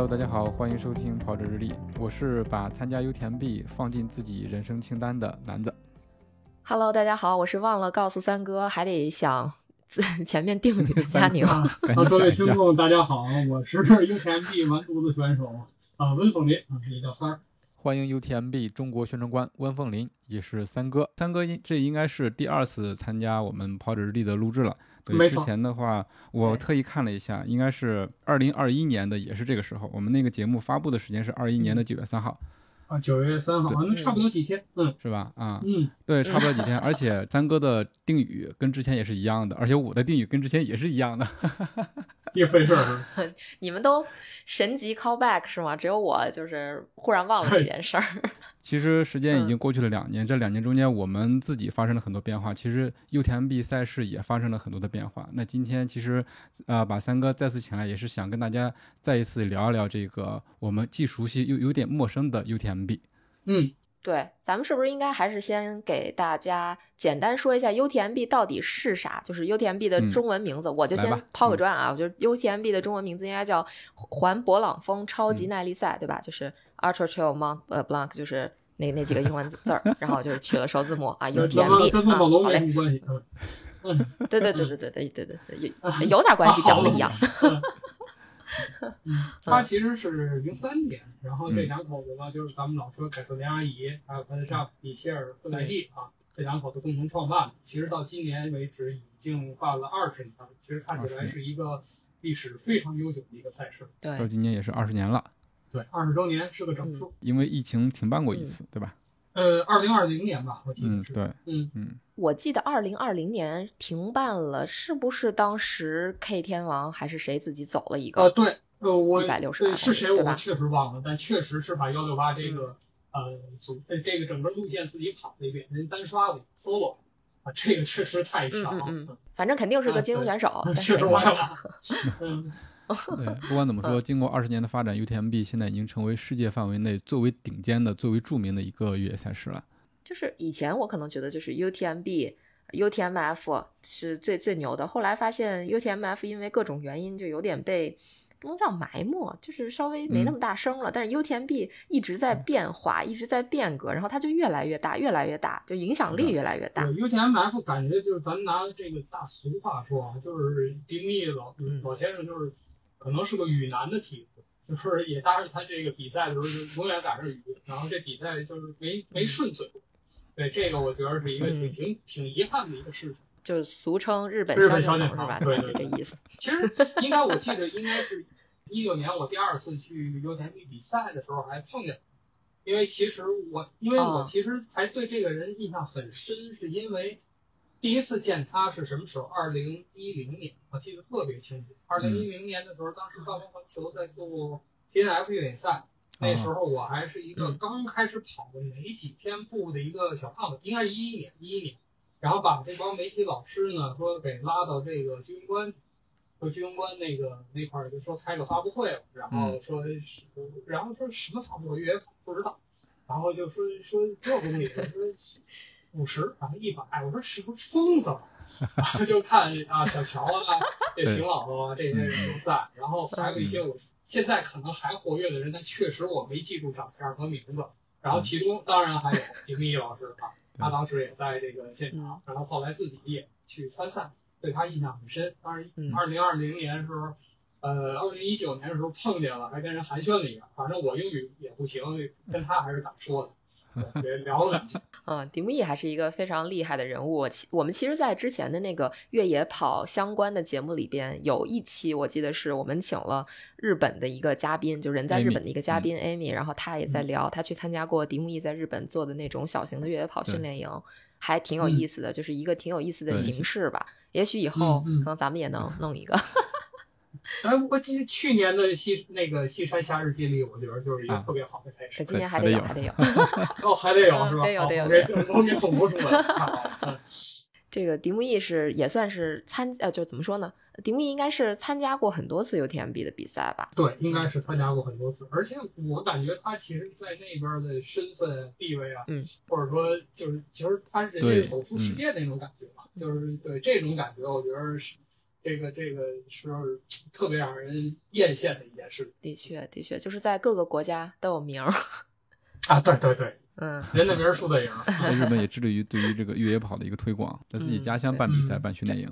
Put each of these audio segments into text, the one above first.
Hello，大家好，欢迎收听跑者日历，我是把参加 UTMB 放进自己人生清单的男子。Hello，大家好，我是忘了告诉三哥，还得想自前面定语的佳宁。啊，各位听众，大家好，我是 UTMB 完犊子选手啊，温凤林啊，也叫三儿。欢迎 UTMB 中国宣传官温凤林，也是三哥。三哥应这应该是第二次参加我们跑者日历的录制了。对，之前的话，我特意看了一下，应该是二零二一年的，也是这个时候。我们那个节目发布的时间是二一年的九月三号，啊，九月三号，那差不多几天，嗯是吧？啊，嗯，对，差不多几天。而且三哥的定语跟之前也是一样的，而且我的定语跟之前也是一样的。一回事儿。你们都神级 callback 是吗？只有我就是忽然忘了这件事儿。其实时间已嗯经过去了两年，这两年中间我们自己发生了很多变化，其实 UTMB 赛事也发生了很多的变化。那今天其实，呃，把三哥再次请来，也是想跟大家再一次聊一聊这个我们既熟悉又有点陌生的 UTMB。嗯，对，咱们是不是应该还是先给大家简单说一下 UTMB 到底是啥？就是 UTMB 的嗯中文名字，我就先抛个砖啊，我觉得 UTMB 的中文名字应该叫环勃朗峰超嗯级耐力赛，对吧？就是 Ultra Trail Mont 呃 Blanc，就是那那几个英文字儿，然后就是取了首字母啊，UTMB 啊，跟梦龙好嘞，对对对对对对对对对，有有点关系，长得一样。他其实是零三年，然后这嗯两口子呢，就是咱们老说凯瑟琳阿姨，还有她的丈夫米歇尔·布莱利啊，这两口子共同创办的。其实到今年为止已经办了二十年了，其实看起来是一个历史非常悠久的一个赛事。对到，今年也是二十年了，对，二十周年是个整数。因为疫情停办过一嗯次，对吧？呃，二零二零年吧，我记嗯，得是。对，嗯，嗯，我记得二零二零年停办了，是不是当时 K 天王还是谁自己走了一个？呃，对，呃，我一百六十是谁我确实忘了，但确实是把幺六八这个、呃组呃这个整个路线自己跑了一遍，人单刷了 solo 啊，这个确实太强了。嗯嗯反正肯定是个精英选手，确实忘了？我也忘了。嗯，对，不管怎么说，经过二十年的发展，UTMB 现在已经成为世界范围内最为顶尖的、最为著名的一个越野赛事了。就是以前我可能觉得就是 UTMB、UTMF 是最最牛的，后来发现 UTMF 因为各种原因就有点被。不能叫埋没，就是稍微没那么大声了。但是 UTMB 一直在变化，一直在变革，然后它就越来越大，越来越大，就影响力越来越大。UTMF 感觉就是咱拿这个大俗话说啊，就是迪密老嗯老先生就是可能是个雨男的体质，就是也搭着他这个比赛的时候就永远赶上雨，然后这比赛就是没没顺嘴。对这个我觉得是一个挺嗯挺挺遗憾的一个事情。就是俗称日本日本萧敬萧敬腾腾是吧？对对对这意思。其实应该我记得应该是一六年我第二次去 UTMB 比赛的时候还碰见，因为其实我因为我哦其实还对这个人印象很深，是因为第一次见他是什么时候？二零一零年，我记得特别清楚。二零一零年的时候，当时暴风环球在做 TNF 越野赛，那时候我还是一个嗯刚开始跑的没几天步的一个小胖子，应该是一一年，一一年。然后把这帮媒体老师呢说给拉到这个居庸关，说居庸关那个那块儿就说开个发布会了，然后说是，然后说什么跑步越野跑不知道，然后就说说多少公里，说五十，然后一百，我说是不是疯子了？然后就看啊小乔啊，这邢老师啊这些人都在，然后还有一些我现在可能还活跃的人，但确实我没记住照片和名字。然后其中当然还有丁密老师啊，他当时也在这个现场，然后后来自己也去参赛，对他印象很深。当然嗯，二零二零年的时候，呃，二零一九年的时候碰见了，还跟人寒暄了一下。反正我英语也不行，跟他还是咋说的。也聊了。嗯，迪木易还是一个非常厉害的人物。我其我们其实，在之前的那个越野跑相关的节目里边，有一期我记得是我们请了日本的一个嘉宾，就人在日本的一个嘉宾 Amy，然后他也在聊，他去参加过迪木易在日本做的那种小型的越野跑训练营，还挺有意思的，就是一个挺有意思的形式吧。也许以后可能咱们也能弄一个。哎，我记去去年的西那个西山夏日接力，我觉得就是一个啊特别好的赛事。今年还得有，还得有。哦，还得有是吧？嗯得有得有我给我给统播出来 这个迪木易是也算是参呃，就怎么说呢？迪木易应该是参加过很多次 UTMB 的比赛吧？对，应该是参加过很多次，而且我感觉他其实，在那边的身份地位啊，嗯，或者说就是，其实他人家对是走出世界那种感觉嘛，就是对这种感觉，我觉得是这个这个是特别让人艳羡的一件事的确，的确，就是在各个国家都有名儿。啊！对对对，嗯，人的名儿树的影儿，日本也致 力于对于这个越野跑的一个推广，在自己嗯家乡办比赛、嗯办训练营，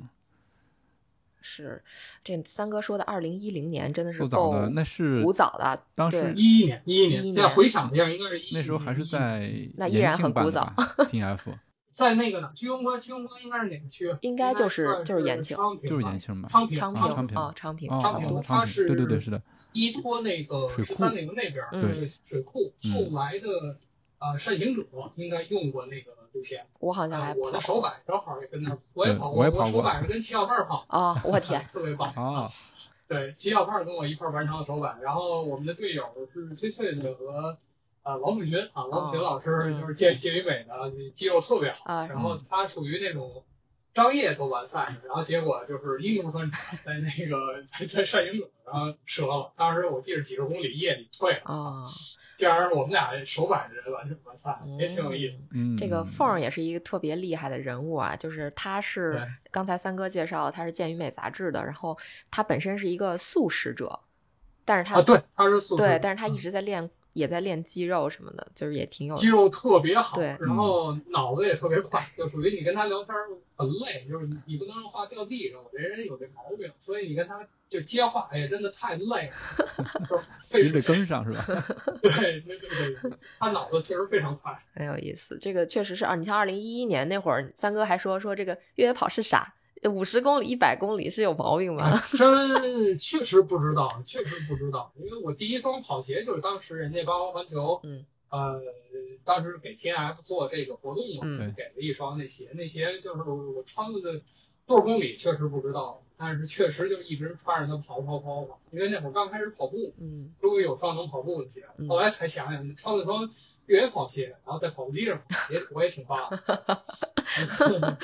是这三哥说的，二零一零年真的是够早够的。那是古早的，当时对一一年，一一11年，年现在回想一下，应该是一那时候还是在那依然很古早 TF 在那个呢，居庸关，居庸关应该是哪个区？应该就是就是延庆昌平吧就是延庆吧？昌平，昌啊昌平哦，昌平昌平。昌平，它是对对对，是的，依托那个十三陵那边儿嗯对水库，嗯后来的呃善行者应该用过那个路线。我好像还呃我的手摆正好也跟那儿，我也跑过我也跑过手摆是跟齐小胖跑，哦，我天，特别棒。啊，对，齐小胖跟我一块儿完成了手摆，然后我们的队友是崔翠翠和呃王子群啊，王子群老师嗯就是健健与美的，肌肉特别好，啊然后他属于那种。张掖都完赛，然后结果就是英雄专场在那个在在善行者，然后折了。当时我记得几十公里夜里退了，啊，竟然我们俩手摆的人完成完赛，也挺有意思。嗯，这个凤儿也是一个特别厉害的人物啊，就是他是刚才三哥介绍，他是《健与美》杂志的，然后他本身是一个素食者，但是他、啊，对，他是素，对，但是他一嗯直在练，也在练肌肉什么的，就是也挺有肌肉特别好，对然后脑子也特别快，就属于你跟他聊天很累，就是你你不能让话掉地上，我这人有这毛病，所以你跟他就接话，哎呀，真的太累了，就是费你得。跟上是吧？对对对对，他脑子确实非常快。很有意思。这个确实是啊，你像二零一一年那会儿，三哥还说说这个越野跑是啥？五十公里、一百公里是有毛病吗？真确实不知道，确实不知道，因为我第一双跑鞋就是当时人家八方环球，嗯，呃，当时给 T F 做这个活动嘛，嗯给了一双那鞋，那鞋就是我穿了的多少公里确实不知道，但是确实就一直穿着它跑跑跑跑，因为那会儿刚开始跑步，嗯，终于有双能跑步的鞋，嗯后来才想想穿了双越野跑鞋，然后在跑步机上跑，也我也挺棒的。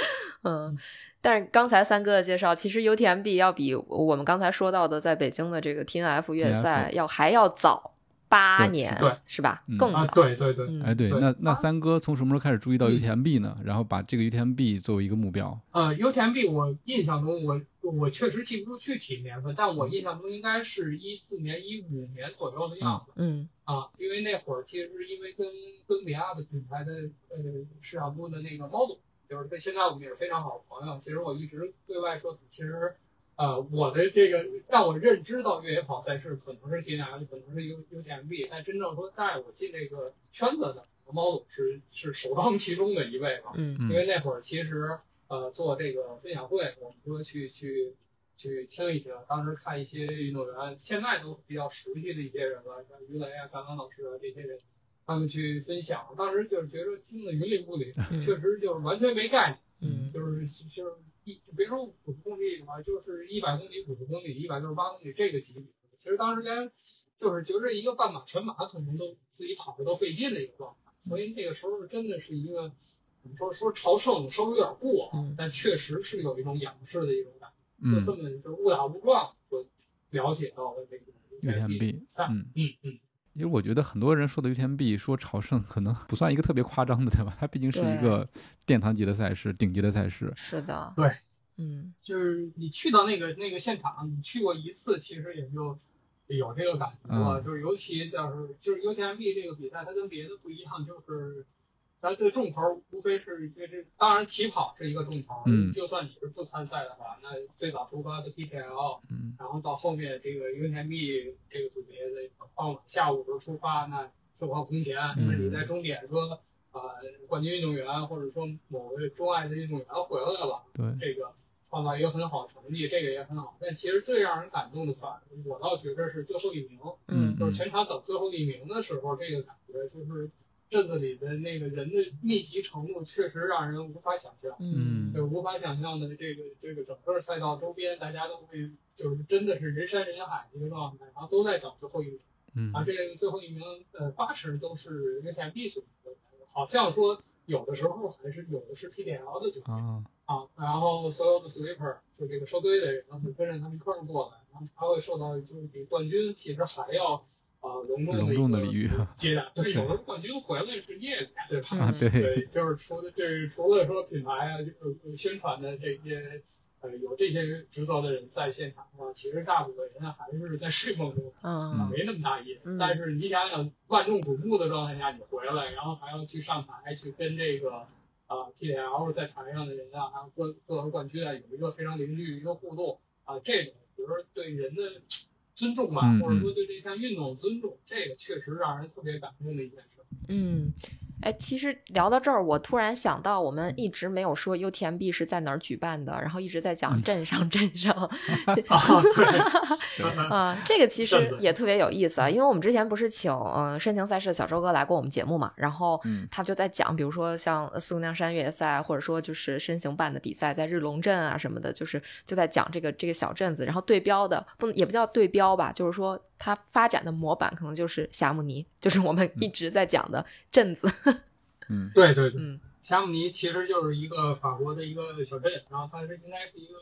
嗯，但是刚才三哥的介绍，其实 UTMB 要比我们刚才说到的在北京的这个 TNF 越野赛要还要早八年，对。是吧？嗯。啊，更早。对对对，嗯。哎，对，那那啊。三哥从什么时候开始注意到嗯 UTMB 呢？然后把这个 UTMB 作为一个目标，呃，UTMB 我印象中我我确实记不住具体年份，但我印象中应该是一四年、一五年左右的样子。嗯。啊，因为那会儿其实是因为跟跟比亚的品牌的呃市场部的那个猫总，就是跟现在我们也是非常好的朋友。其实我一直对外说，其实呃我的这个让我认知到越野跑赛事可能是 T N F，可能是 U UTMB，但真正说带我进这个圈子的猫总是是首当其冲的一位嘛。嗯嗯因为那会儿其实呃做这个分享会，我们说去去去听一听，当时看一些运动员，现在都比较熟悉的一些人了，像于雷啊、甘刚老师啊这些人，他们去分享，当时就是觉得听得云里雾里，嗯确实就是完全没概念，嗯。就是就是一就别说五十公里吧，就是一百公里、五十公里、一百六十八公里这个级别，其实当时连就是觉着一个半马、全马可能都自己跑着都费劲的一个状态，所以那个时候真的是一个。怎么说说朝圣稍微有点过但确实是有一种仰视的一种感觉，嗯就这么就误打误撞就了解到了这个 UTMB 赛，嗯。嗯嗯，其实我觉得很多人说的 UTMB 说朝圣，可能不算一个特别夸张的，对吧？它毕竟是一个殿堂级的赛事，顶级的赛事。是的，对，嗯就是你去到那个那个现场，你去过一次，其实也就有这个感觉了。嗯就是尤其就是就是 UTMB 这个比赛，它跟别的不一样，就是咱这重头无非是一些这，当然起跑是一个重头，嗯就算你是不参赛的话，那最早出发的 PTL，嗯然后到后面这个 UTMB 这个组别的傍晚下午时候出发，那售票空前，嗯那你在终点说。呃，冠军运动员或者说某位钟爱的运动员回来了，对，这个创造一个很好的成绩，这个也很好。但其实最让人感动的，反我倒觉得是最后一名，嗯就是全场等最后一名的时候，这个感觉就是镇子里的那个人的密集程度，确实让人无法想象。嗯。就无法想象的这个这个整个赛道周边，大家都会就是真的是人山人海的一个状态，然后都在等最后一名。嗯。啊，这个最后一名，呃，八成都是 UTMB 组的，好像说有的时候还是有的是 PDL 的组啊啊，然后所有的 sweeper 就这个收队的人会跟着他们一块儿过来，然后他会受到就是比冠军其实还要啊隆重的隆重的礼遇 接待。对，有时候冠军回来是业绩，对吧？啊对对，就是除了这除了说品牌啊，就是呃宣传的这些呃有这些职责的人在现场的话，其实大部分人还是在睡梦中。啊，嗯没那么大意。但是你想想，万众瞩目的状态下你回来，然后还要去上台去跟这个啊 PDL 在台上的人啊，还有各各个冠军啊，有一个非常零距一个互动啊，这种比如说对人的尊重吧，嗯或者说对这项运动的尊重，这个确实让人特别感动的一件事。嗯，哎，其实聊到这儿，我突然想到，我们一直没有说 UTMB 是在哪儿举办的，然后一直在讲镇上镇上，啊，对，啊，这个其实也特别有意思啊，因为我们之前不是请呃深情赛事的小周哥来过我们节目嘛，然后嗯。他就在讲，比如说像呃四姑娘山越野赛，或者说就是深行办的比赛，在日龙镇啊什么的，就是就在讲这个这个小镇子，然后对标的不也不叫对标吧，就是说它发展的模板可能就是霞慕尼，就是我们一直在讲的镇子，嗯。对对对，嗯。霞慕尼其实就是一个法国的一个小镇，然后它是应该是一个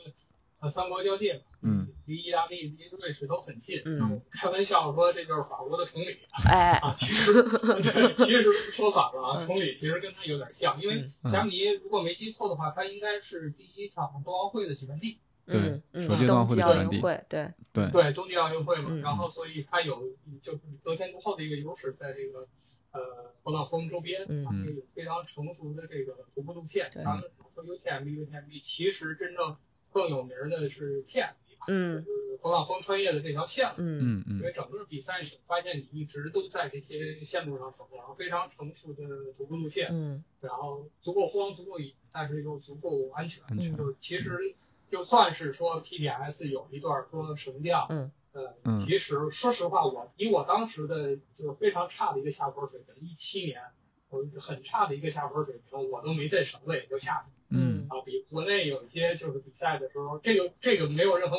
呃三国交界，嗯，离意大利、离瑞士都很近。嗯。然后开玩笑说这就是法国的崇礼哎，啊，其实 对，其实说反了崇礼其实跟它有点像，因为嗯。霞慕尼如果没记错的话，它应该是第一场冬奥会的举办地，对冬季奥会的举办地运会，对，对。对，冬季奥运会嘛，嗯。然后所以它有就是得天独厚的一个优势，在这个呃勃朗峰周边，嗯。啊，有非常成熟的这个徒步路线。咱们说 UTMB UTMB，其实真正更有名的是 TMB，嗯。就是勃朗峰穿越的这条线路。嗯。嗯嗯。因为整个比赛，你发现你一直都在这些线路上走，然后非常成熟的徒步路线，嗯。然后足够荒、足够野，但是又足够安全。安全。就是其实就算是说 PDS 有一段说绳降，嗯。呃，嗯。其实说实话，我以我当时的就是非常差的一个下坡水平，一七年，我很差的一个下坡水平，我都没带绳子也就下去。了。嗯。啊，比国内有一些就是比赛的时候，这个这个没有任何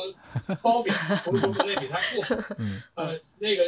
褒贬，不是说国内比赛不好，嗯。呃，那个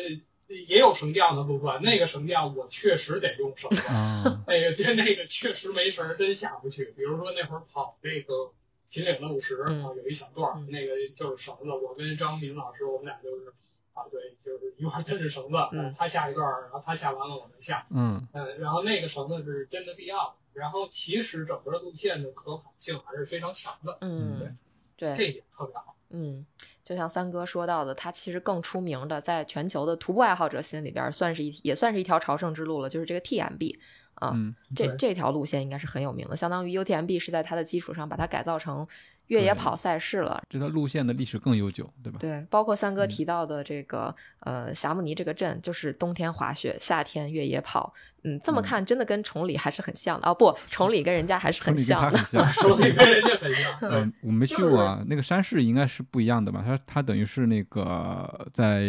也有绳降的路段，那个绳降我确实得用绳子，啊那个这那个确实没绳儿真下不去。比如说那会儿跑那个秦岭的五十有一小段，嗯那个就是绳子，我跟张明老师我们俩就是啊，对，就是一块儿蹬着绳子，嗯他下一段儿，然后他下完了我们下，嗯嗯，然后那个绳子是真的必要的。然后其实整个路线的可跑性还是非常强的，嗯，对，这一点特别好。嗯，就像三哥说到的，他其实更出名的，在全球的徒步爱好者心里边，算是一也算是一条朝圣之路了，就是这个 TMB 啊，嗯这这条路线应该是很有名的，相当于 UTMB 是在它的基础上把它改造成越野跑赛事了。这条路线的历史更悠久，对吧？对，包括三哥嗯提到的这个、呃霞慕尼这个镇，就是冬天滑雪，夏天越野跑。嗯，这么嗯看真的跟崇礼还是很像的啊、不，崇礼跟人家还是很像的 崇礼。跟人家很像，嗯，我没去过啊，那个山势应该是不一样的吧？它它等于是那个在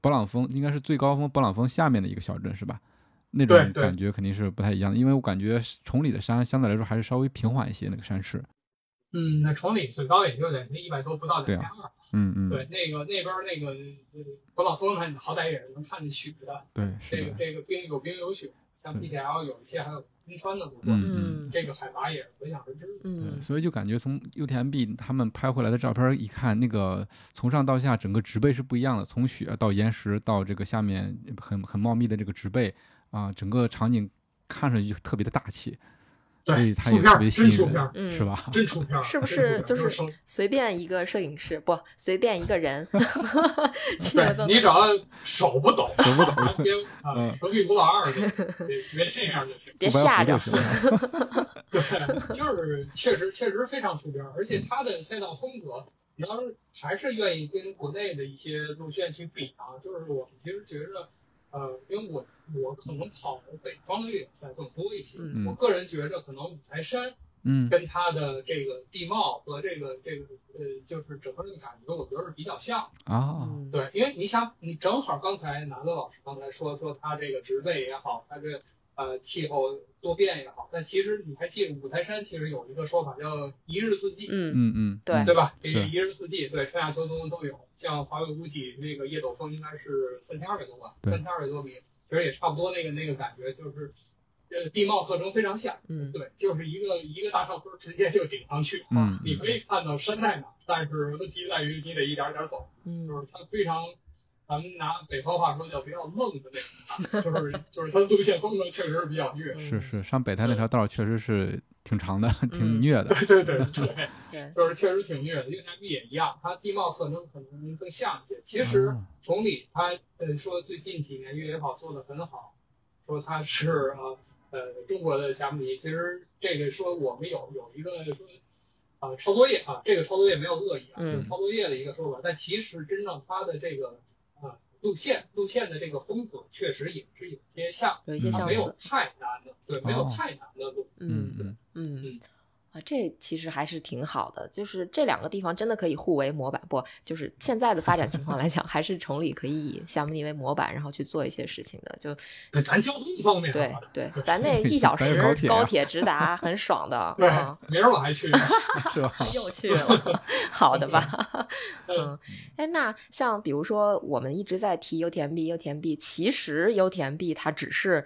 勃朗峰，应该是最高峰勃朗峰下面的一个小镇是吧？那种感觉肯定是不太一样的，因为我感觉崇礼的山相对来说还是稍微平缓一些，那个山势。嗯，那崇礼最高也就两千一百多，不到两千二。嗯嗯，对，那个那边那个呃勃朗峰上，好歹也是能看见雪的。对这个是的，这个冰有冰有雪，像对 PTL 有一些还有冰川的路段，嗯嗯这个海拔也是可想而知。嗯所以就感觉从 UTMB 他们拍回来的照片一看，那个从上到下整个植被是不一样的，从雪到岩石到这个下面很很茂密的这个植被啊，整个场景看上去就特别的大气，所以对，出片儿它也特别吸引人真出片儿，，嗯是吧？真出片儿，是不是就是手随便一个摄影师不随便一个人，对你只要手不抖，手不抖别 啊嗯，隔壁吴老二别这样就行。别吓着糊就。行。对，就是确实确实非常出片儿，而且它的赛道风格，你要是还是愿意跟国内的一些路线去比啊，就是我们其实觉着，呃，因为我我可能跑北方的越野赛更多一些，嗯。我个人觉着可能五台山嗯。跟它的这个地貌和这个这个呃，就是整个的感觉，我觉得是比较像的。啊，嗯，对，因为你想，你正好刚才南乐老师刚才说说他这个植被也好，他这呃气候多变也好，但其实你还记得五台山其实有一个说法叫一日四季，嗯嗯嗯，对嗯对吧？这是个一日四季，对，春夏秋冬都有。像华为屋脊那个叶斗峰应该是三千二百多吧，对三千二百多米，其实也差不多那个那个感觉，就是呃地貌特征非常像，嗯对，就是一个一个大上坡直接就顶上去，嗯你可以看到山在哪，但是问题在于你得一点点走，嗯就是它非常。咱们拿北方话说叫比较愣的那种，就是 就是它的路线风格确实是比较虐，是是，上北滩那条道确实是挺长的，挺嗯虐的。对 对对对。对，就是确实挺虐的，越南币也一样，它地貌特征可能更像一些。其实哦崇礼它呃说最近几年越野跑做的很好，说它是呃呃中国的霞慕尼。其实这个说我们有有一个说啊、呃抄作业啊，这个抄作业没有恶意啊，嗯就是抄作业的一个说法。但其实真正它的这个啊、路线路线的这个风格确实也是有些像，有一些相它没有，太难的，对，没有哦。太难的路。嗯。嗯嗯。嗯。啊，这其实还是挺好的，就是这两个地方真的可以互为模板，不，就是现在的发展情况来讲，还是崇礼可以以夏慕尼为模板，然后去做一些事情的，就对，咱交通方面对啊对，咱那 一小时高铁啊高铁直达，很爽的，对嗯，明儿我还去呢。是吧？又去了，好的吧？嗯嗯，哎，那像比如说我们一直在提 UTMB，UTMB 其实 UTMB 它只是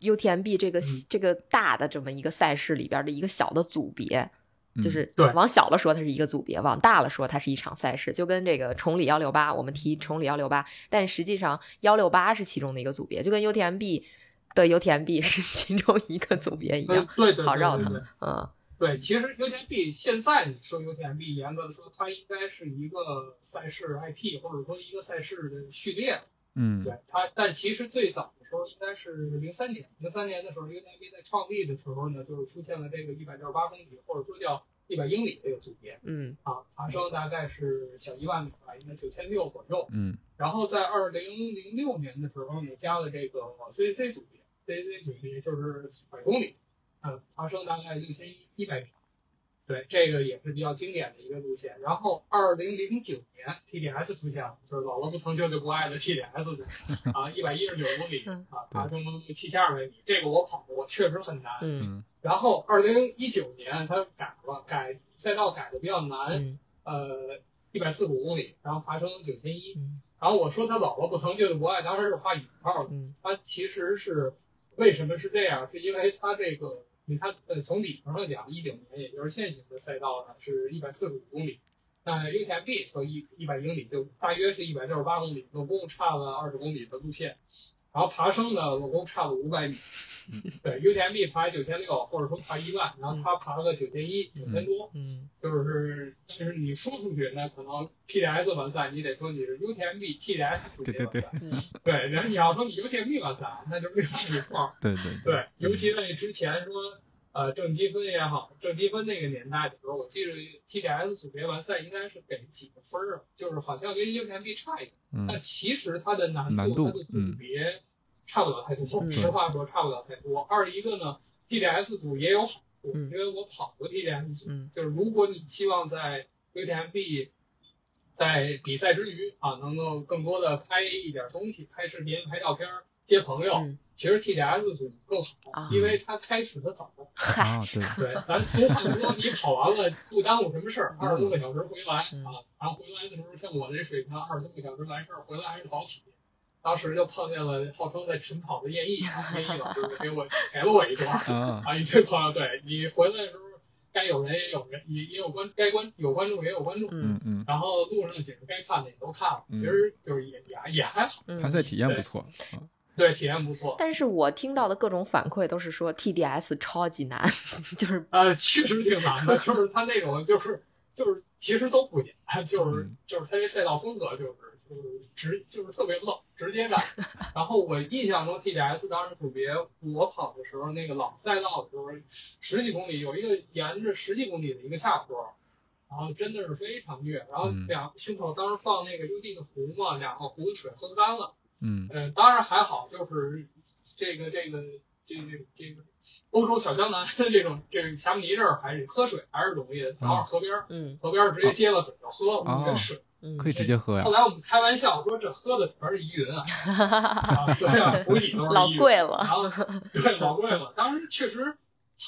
UTMB 这个、嗯这个大的这么一个赛事里边的一个小的组别。就嗯是对往小了说，它是一个组别；往大了说，它是一场赛事。就跟这个崇礼幺六八，我们提崇礼幺六八，但实际上幺六八是其中的一个组别，就跟 UTMB 的 UTMB 是 其中一个组别一对样。对对，好绕它对对对嗯对，其实 UTMB 现在你说 UTMB，严格的说，它应该是一个赛事 IP，或者说一个赛事的序列。嗯对它，但其实最早的时候应该是零三年，零三年的时候，UTMB 在创立的时候呢，就是出现了这个一百六十八公里，或者说叫一百英里这个组别嗯啊，爬升大概是小一万米吧，应该九千六左右。嗯然后在二零零六年的时候呢，加了这个 CCC 组别，CCC 组别就是百公里，嗯，爬升大概六千一百米，对，这个也是比较经典的一个路线。然后二零零九年 TDS 出现了，就是老了不疼舅舅不爱的 TDS 啊，一百一十九公里嗯啊，爬升七千二百米，这个我跑过，确实很难。然后二零一九年他改了，改赛道改的比较难，嗯呃，一百四十五公里，然后爬升九千一。嗯然后我说他姥姥不疼，舅舅不爱，当时是画引号的。嗯他其实是为什么是这样？是因为他这个，你看，呃，从里程上讲，一九年也就是现行的赛道呢是一百四十五公里，那 UTMB 说一一百英里就大约是一百六十八公里，总共差了二十公里的路线。然后爬升呢，总共差了五百米。对，UTMB 爬九千六，或者说爬一万，然后他爬了个九千一，九千多。嗯就是，就是你说出去，那可能 TDS 完赛，你得说你是 UTMB TDS 出对对对完赛嗯对，然后你要说你 UTMB 完赛，那就另外一块。对对对，尤其在之前说，呃，正积分也好，正积分那个年代的时候，我记得 TDS 组别完赛应该是给几个分儿啊？就是好像跟 UTMB 差一点，嗯但嗯其实它的难难度它的组别差不了太多。嗯实话说，差不了太多。二一个呢，TDS 组也有好处，嗯因为我跑过 TDS 组，嗯就是如果你希望在 UTMB 在比赛之余啊，能够更多的拍一点东西，拍视频、拍照片、接朋友，嗯，其实 TDS 组更好，啊。因为它开始的早。嗨，啊对。对，咱俗话说，你跑完了不耽误什么事儿，二十多个小时回来嗯。啊，然后回来的时候像我这水平，二十多个小时完事儿，回来还是早起。当时就碰见了号称在晨跑的叶毅啊，叶毅老师给我陪了我一段儿啊 啊，一堆朋友，对你回来的时候，该有人也有人，也也有观，该观有观众也有观众，嗯。嗯嗯，然后路上的景该看的也都看了，嗯。其实就是也也也还好，嗯。参赛体验不错。啊对，体验不错。但是我听到的各种反馈都是说 TDS 超级难，就是呃，确实挺难的，就是它那种就是就是其实都不简单，就是嗯就是它这赛道风格就是就是直就是特别愣，直接干。然后我印象中 TDS 当时组别我跑的时候，那个老赛道的时候，十几公里有一个沿着十几公里的一个下坡。然后真的是非常虐，然后嗯两胸口当时放那个 UD 的壶嘛，两个壶的水喝干了，嗯嗯，当然还好，就是这个这个这个这个欧洲小江南这种这个霞慕尼这儿还是喝水还是容易的，然后河边儿嗯河边儿直接接了水就喝了，哦跟水嗯可以直接喝呀后。来我们开玩笑说，这喝的全是依云啊，啊对啊，补给都是老贵了然后对，老贵了。当时确实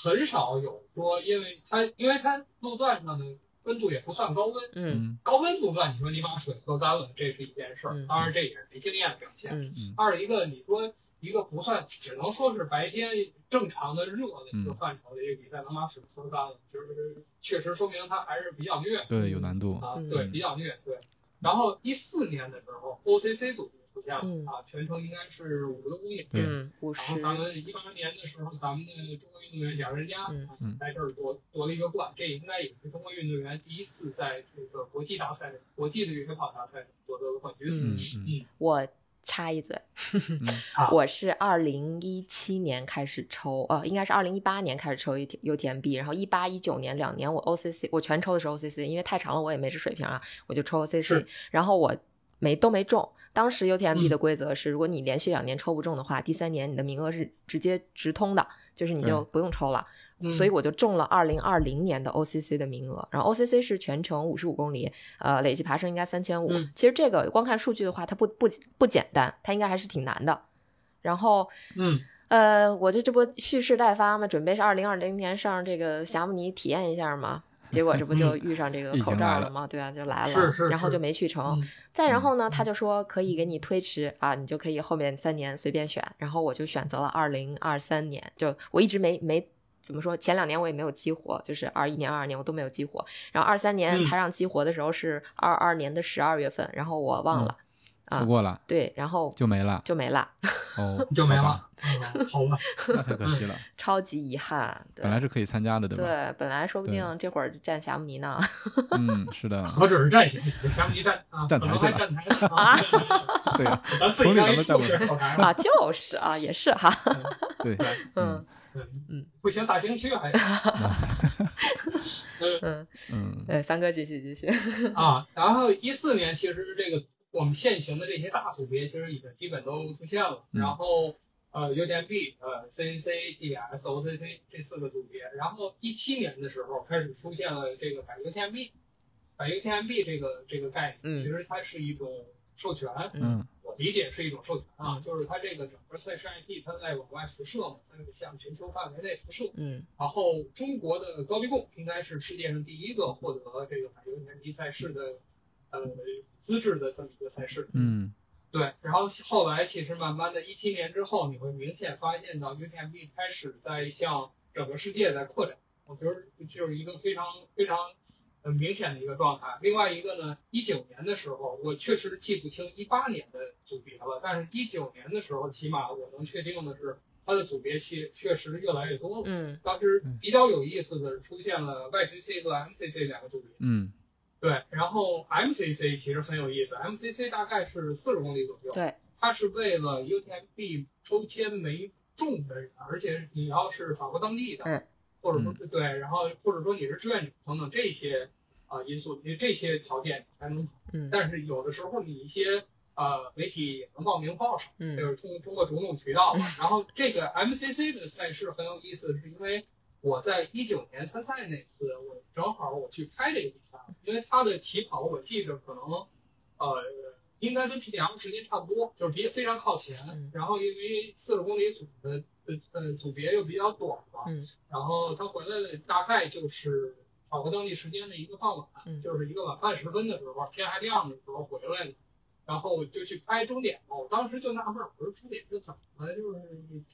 很少有说，因为它因为它路段上的温度也不算高温，嗯。嗯。高温不算你说你把水喝干了，这是一件事儿嗯，当然这也是没经验的表现。嗯。二一个你说一个不算，只能说是白天正常的热的一个嗯。范畴的一个比赛，能把水喝干了，就是确实说明它还是比较虐。对，有难度。啊，嗯。对，比较虐，对。然后一四年的时候，OCC 组织出现了、嗯。啊，全程应该是五个多公里。对嗯，五然后十，咱们一八年的时候，咱们的中国运动员贾仁佳嗯。啊嗯在这儿夺夺了一个冠，这应该也是中国运动员第一次在这个国际大赛、国际的越野跑大赛夺得冠军。嗯嗯我插一嘴，啊 我是二零一七年开始抽，呃，应该是二零一八年开始抽 U T U T M B，然后一八一九年两年我 O C C 我全抽的是 O C C，因为太长了我也没这水平啊，我就抽 O C C，是。然后我没都没中。当时 U T M B 嗯的规则是，如果你连续两年抽不中的话，第三年你的名额是直接直通的，就是你就不用抽了。嗯所以我就中了二零二零年的 OCC 的名额，然后 OCC 是全程五十五公里，呃，累计爬升应该三千五嗯。其实这个光看数据的话，它不不不简单，它应该还是挺难的。然后嗯呃，我就这不蓄势待发嘛，准备是二零二零年上这个霞慕尼体验一下嘛。结果这不就遇上这个口罩来了了吗？对啊，就来了，是是是然后就没去成。嗯再然后呢，他就说可以给你推迟啊，你就可以后面三年随便选。然后我就选择了二零二三年，就我一直没没怎么说，前两年我也没有激活，就是二一年、二二年我都没有激活。然后二三年嗯他让激活的时候是二二年的十二月份，然后我忘了，啊错过了对，然后就没了。就没了，哦，就没，了。嗯好吧，那太可惜了。超级遗憾。对本来是可以参加的，对吧？对，本来说不定这会儿站霞慕尼呢。嗯，是的，何止是站行，霞慕尼站啊，站台去了还站台呢啊。对从里处咱们是后台了。啊，就是啊，也是哈，对，嗯嗯嗯，不行，大兴区还嗯嗯，嗯对，三哥继续继续，啊，然后一四年其实这个我们现行的这些大组别其实已经基本都出现了，嗯。然后呃 UTMB 呃 CNC DS OCC 这四个组别，然后一七年的时候开始出现了这个百 UTMB，百 UTMB 这个这个概嗯念，其实它是一种授权，嗯。我理解是一种授权啊，就是它这个整个赛事 IP 它在往外辐射嘛，它向全球范围内辐射。嗯。然后中国的高低共应该是世界上第一个获得这个百 UTMB 赛事的呃资质的这么一个赛事。嗯对，然后后来其实慢慢的，一七年之后，你会明显发现到 UTMB 开始在向整个世界在扩展，我觉得就是一个非常非常很明显的一个状态。另外一个呢，一九年的时候，我确实记不清一八年的组别了，但是一九年的时候，起码我能确定的是，它的组别确确实越来越多了。嗯当时比较有意思的是出现了 YGC 和 MCC 两个组别，嗯对，然后 MCC 其实很有意思，MCC 大概是四十公里左右，对，它是为了 UTMB 抽签没中的人，而且你要是法国当地的，嗯，或者说对，然后或者说你是志愿者等等这些啊、呃因素，你这些条件才能跑。嗯但是有的时候你一些呃媒体也能报名报上，就嗯是通通过种种渠道嘛。然后这个 MCC 的赛事很有意思，是因为我在一九年参赛那次，我正好我去拍这个比赛，因为他的起跑我记着可能呃应该跟 PDL 时间差不多，就是比非常靠前嗯。然后因为四十公里组的呃呃组别又比较短嘛，嗯然后他回来的大概就是法国当地时间的一个傍晚，嗯就是一个晚半时分的时候，天还亮的时候回来的。然后就去拍终点嘛，我当时就纳闷儿，我说终点是怎么了？就是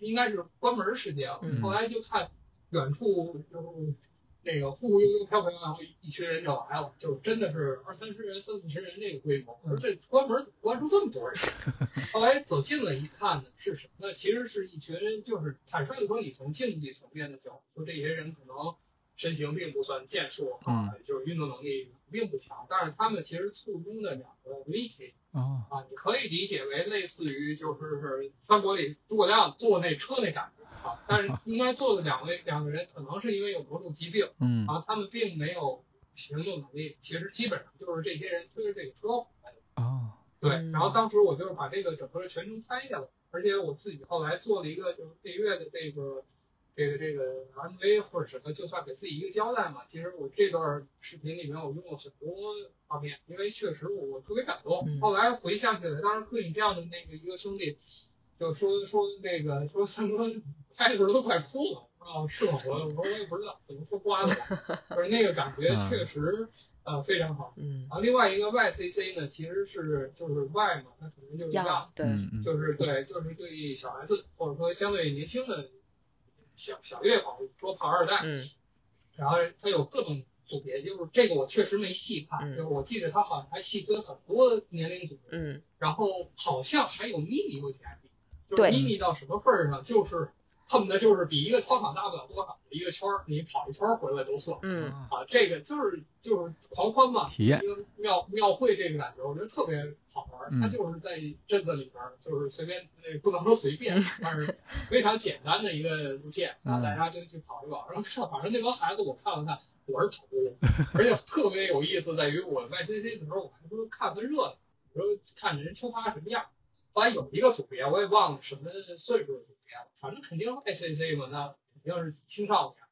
应该是关门时间了。嗯后来就看远处就那个忽忽悠悠飘飘，然后一群人就来了，就真的是二三十人、三四十人那个规模。我说这关门怎么关出这么多人？后来走近了一看呢，是什么呢？其实是一群，就是坦率的说，你从经济层面的角度说，这些人可能身形并不算健硕啊，就是运动能力并不强，但是他们其实簇拥的两个 Vicky 哦啊，你可以理解为类似于就是是三国里诸葛亮坐那车那感觉啊，但是 应该坐的两位两个人可能是因为有某种疾病嗯啊，他们并没有行动能力，其实基本上就是这些人推着这个车回来的。啊对，嗯然后当时我就是把这个整个全程拍下来，而且我自己后来做了一个就是配乐的这个这个这个 MV 或者什么，就算给自己一个交代嘛。其实我这段视频里面我用了很多画面，因为确实我我特别感动。嗯后来回想起来，当时柯影这样的那个一个兄弟，就说说那个说三哥拍的时候都快哭了。哦，是吗？我我说我也不知道，可能说瓜了吧。就是那个感觉嗯确实呃非常好。嗯然后另外一个 YCC 呢，其实是就是 Y 嘛，它可能就是让样对就是对，就是对小孩子或者说相对年轻的小小月跑，说跑二代，嗯。然后他有各种组别，就是这个我确实没细看，嗯。就是我记得他好像还细分很多年龄组，嗯。然后好像还有 mini UTMB，就是对。mini 到什么份儿上，就是恨不得就是比一个操场大不了多少一个圈儿，你跑一圈儿回来都算。嗯啊，这个就是就是狂欢嘛，体验一个庙庙会这个感觉，我觉得特别好玩它就是在镇子里边儿，就是随便，呃，不能说随便，但是非常简单的一个路线，然后大家就去跑一跑。然后看，反正那帮孩子我看了看，我是头了，而且特别有意思在于我 YCC 的时候，我还说看个热闹，我说看人出发什么样。后来有一个组别，我也忘了什么岁数的组别了，反正肯定 YCC 嘛，那肯定是青少年。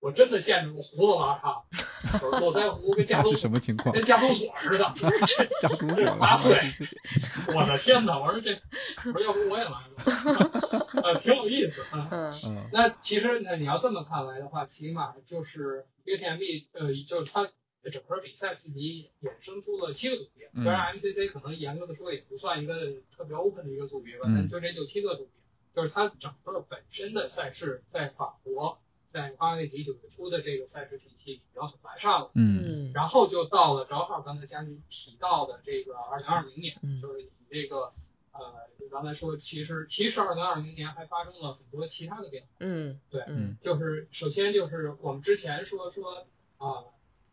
我真的见着过胡子拉碴，就是络腮胡跟加那是多什么情况？跟加多所似的。家族这所八岁我的天哪！我说这，我说要不我也来吧，呃，挺有意思啊。嗯嗯那其实呢，你要这么看来的话，起码就是 UTMB，呃，就是它整个比赛自己衍生出了七个组别，嗯虽然 MCC 可能严格的说也不算一个特别 open 的一个组别吧，嗯但就这就七个组别，就是它整个本身的赛事在法国，在巴黎九月初的这个赛事体系已经很完善了。嗯嗯然后就到了正好刚才佳妮提到的这个二零二零年，嗯就是你这个呃，你刚才说其实其实二零二零年还发生了很多其他的变化，嗯对嗯就是首先就是我们之前说说啊、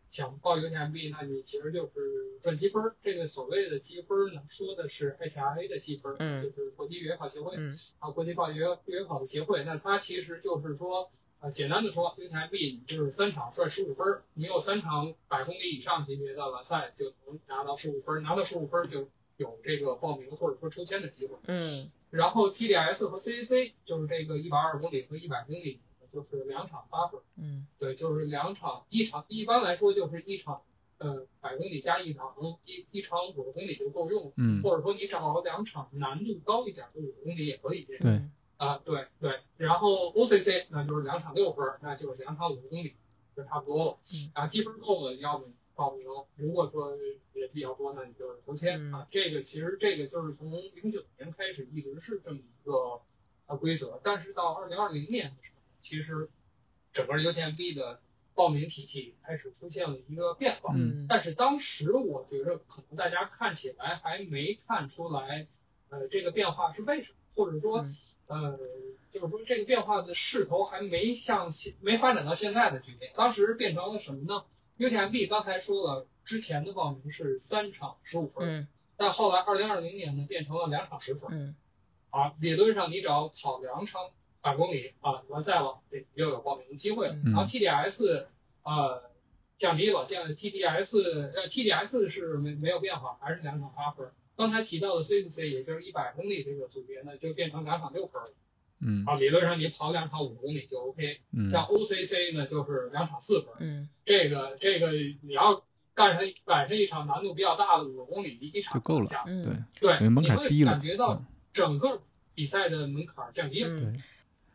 想报 UTMB，那你其实就是赚积分儿，这个所谓的积分儿呢，说的是 HRA 的积分儿，嗯就是国际越野跑协会，嗯啊，国际跑越野越野跑的协会，那它其实就是说，呃，简单的说，UTMB 你就是三场赚十五分儿，你有三场百公里以上级别的完赛就能拿到十五分儿，拿到十五分儿就有这个报名或者说抽签的机会。嗯然后 TDS 和 CAC 就是这个一百二十公里和一百公里，就是两场八分儿，嗯对，就是两场，一场一般来说就是一场，呃，百公里加一场，一一场五十公里就够用了，嗯或者说你找两场难度高一点的五十公里也可以。对啊，对对，然后 OCC 那就是两场六分儿，那就是两场五十公里，就差不多了。嗯啊，积分够了，要么报名；如果说人比较多，那你就是抽签、嗯啊。这个其实这个就是从零九年开始一直是这么一个呃规则，但是到二零二零年的时候，其实整个 UTMB 的报名体系开始出现了一个变化。嗯但是当时我觉得可能大家看起来还没看出来，呃，这个变化是为什么，或者说，呃，就是说这个变化的势头还没向现没发展到现在的局面。当时变成了什么呢？UTMB 刚才说了，之前的报名是三场十五分，嗯但后来二零二零年呢变成了两场十分。嗯啊，理论上你只要跑两场百公里啊，完赛了，这又有报名的机会了。嗯然后 TDS 呃降低了，降 TDS 呃 TDS 是没没有变化，还是两场八分。刚才提到的 CCC 也就是一百公里这个组别呢，就变成两场六分了。嗯啊，理论上你跑两场五公里就 OK。嗯像 OCC 呢，就是两场四分。嗯这个这个你要干上赶上一场难度比较大的五公里，一场就够了嗯对对，门槛你会低了感觉到嗯整个比赛的门槛降低了。嗯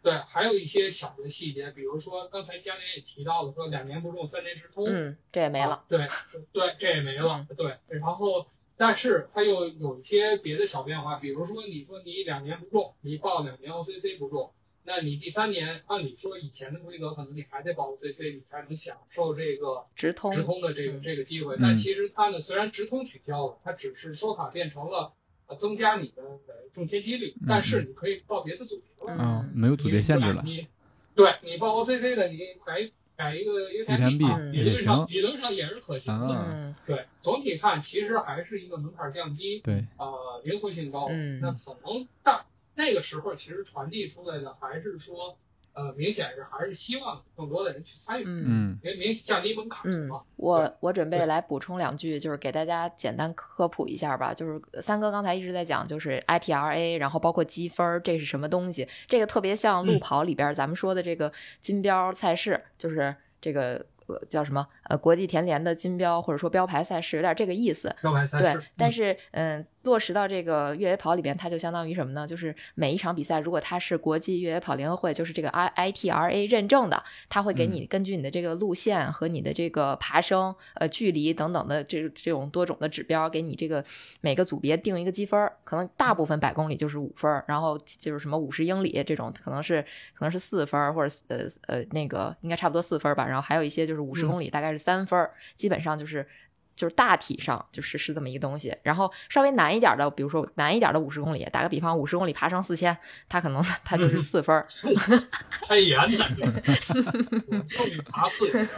对对，还有一些小的细节，比如说刚才江连也提到了，说两年不中，三年直通，嗯，这也没了。啊对对，这也没了。对，然后但是它又有一些别的小变化，比如说你说你两年不中，你报两年 OCC 不中，那你第三年按理说以前的规则，可能你还得报 OCC，你才能享受这个直通直通的这个嗯这个机会。嗯但其实它呢，虽然直通取消了，它只是收卡变成了呃增加你的呃中签几率，但是你可以报别的组别了。啊，没有组别限制了，你对你报 OCC 的，你改改一个 UTMB 啊理论也上行理论上也是可行的。对，总体看其实还是一个门槛降低，对，呃，灵活性高。嗯那可能大那个时候其实传递出来的还是说，呃，明显是还是希望更多的人去参与，嗯嗯明明降低门槛嗯嘛。，我我准备来补充两句，就是给大家简单科普一下吧。就是三哥刚才一直在讲，就是 ITRA，然后包括积分儿，这是什么东西？这个特别像路嗯跑里边儿咱们说的这个金标赛事，就是这个。呃，叫什么？呃，国际田联的金标或者说标牌赛事，有点这个意思。标牌赛事对事，，但是是嗯，落实到这个越野跑里边，它就相当于什么呢？就是每一场比赛，如果它是国际越野跑联合会，就是这个 I ITRA 认证的，它会给你根据你的这个路线和你的这个爬升、呃距离等等的这这种多种的指标，给你这个每个组别定一个积分。可能大部分百公里就是五分，然后就是什么五十英里这种，可能是可能是四分，或者呃呃那个应该差不多四分吧。然后还有一些就是五十嗯公里，大概是三分儿，基本上就是。就是大体上就是是这么一个东西，然后稍微难一点的，比如说难一点的五十公里，打个比方，五十公里爬升四千，它可能 它就是嗯四分儿，太严感觉，我终于爬四千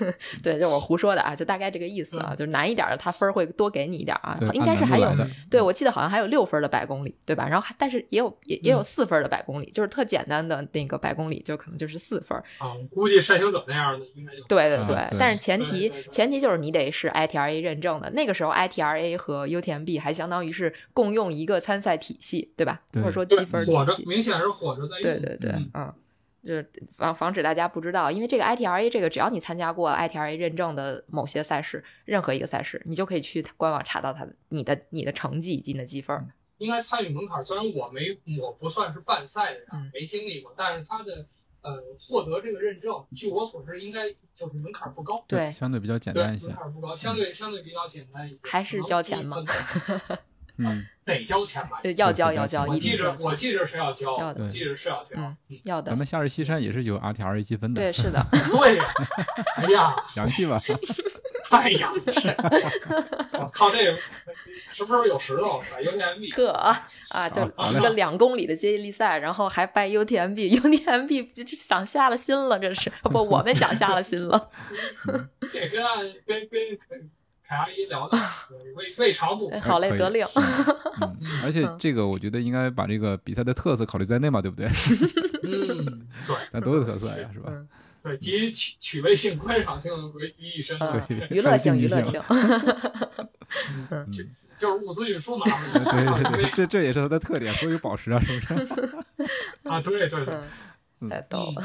对，就我胡说的啊，就大概这个意思啊，嗯就是难一点的，它分儿会多给你一点啊，应该是还有对，我记得好像还有六分的百公里，对吧？然后还但是也有也也有嗯四分的百公里，就是特简单的那个百公里，就可能就是四分儿。啊！我估计单行者那样的应该就啊对对对，对但是前提前提就是你得是 ITRA 认证的，那个时候 ITRA 和 UTMB 还相当于是共用一个参赛体系，对吧？对或者说积分火体系。着明显是火着在。对对对，嗯嗯。就是防防止大家不知道，因为这个 ITRA 这个，只要你参加过 ITRA 认证的某些赛事，任何一个赛事，你就可以去官网查到它的你的你的成绩以及你的积分儿。应该参与门槛，虽然我没我不算是办赛的人嗯，没经历过，但是他的呃获得这个认证，据我所知，应该就是门槛不高。对，相对比较简，单一些。门槛不高，相对相对比较简单一些。还是交钱吗 嗯，得交钱吧？呃要交要交，我记着我记着是要交，要的我记着是要交。要的咱。们夏日西山也是有 RTR 积分的，对，是的，对呀，哎呀，洋气吧？太洋气了！我靠，这个什么时候有石头在 UTMB？可啊，就一个两公里的接力赛，然后还拜 UTMB，UTMB 这想下了心了，这是不？我们想下了心了。这跟跟跟凯阿姨聊的，未未尝不可。好嘞，得令。嗯，而且这个我觉得应该把这个比赛的特色考虑在内嘛，对不对？嗯，对，咱都有特色呀，是吧？嗯对，集趣趣味性、观赏性为于一身，娱乐性，娱乐性 就就是物资运输嘛。对对对，这这也是它的特点，所以宝石啊，是不是？啊，对对对，嗯，太逗了。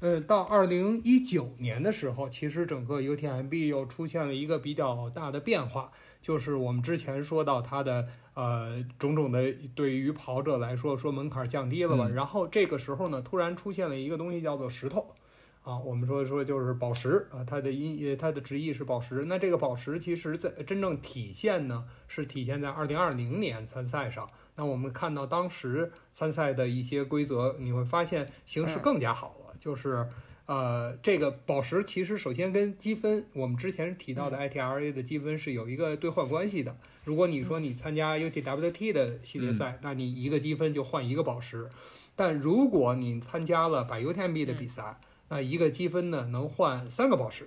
呃，到二零一九年的时候，其实整个 UTMB 又出现了一个比较大的变化，就是我们之前说到它的呃种种的对于跑者来说说门槛降低了吧，嗯然后这个时候呢，突然出现了一个东西叫做石头。啊，我们说说就是宝石啊，它的音呃它的直译是宝石。那这个宝石其实在真正体现呢，是体现在二零二零年参赛上。那我们看到当时参赛的一些规则，你会发现形势嗯更加好了，就是。呃，这个宝石其实首先跟积分，我们之前提到的 ITRA 的积分是有一个兑换关系的。如果你说你参加 UTWT 的系列赛，那你一个积分就换一个宝石。但如果你参加了百 UTMB 的比赛，那一个积分呢能换三个宝石。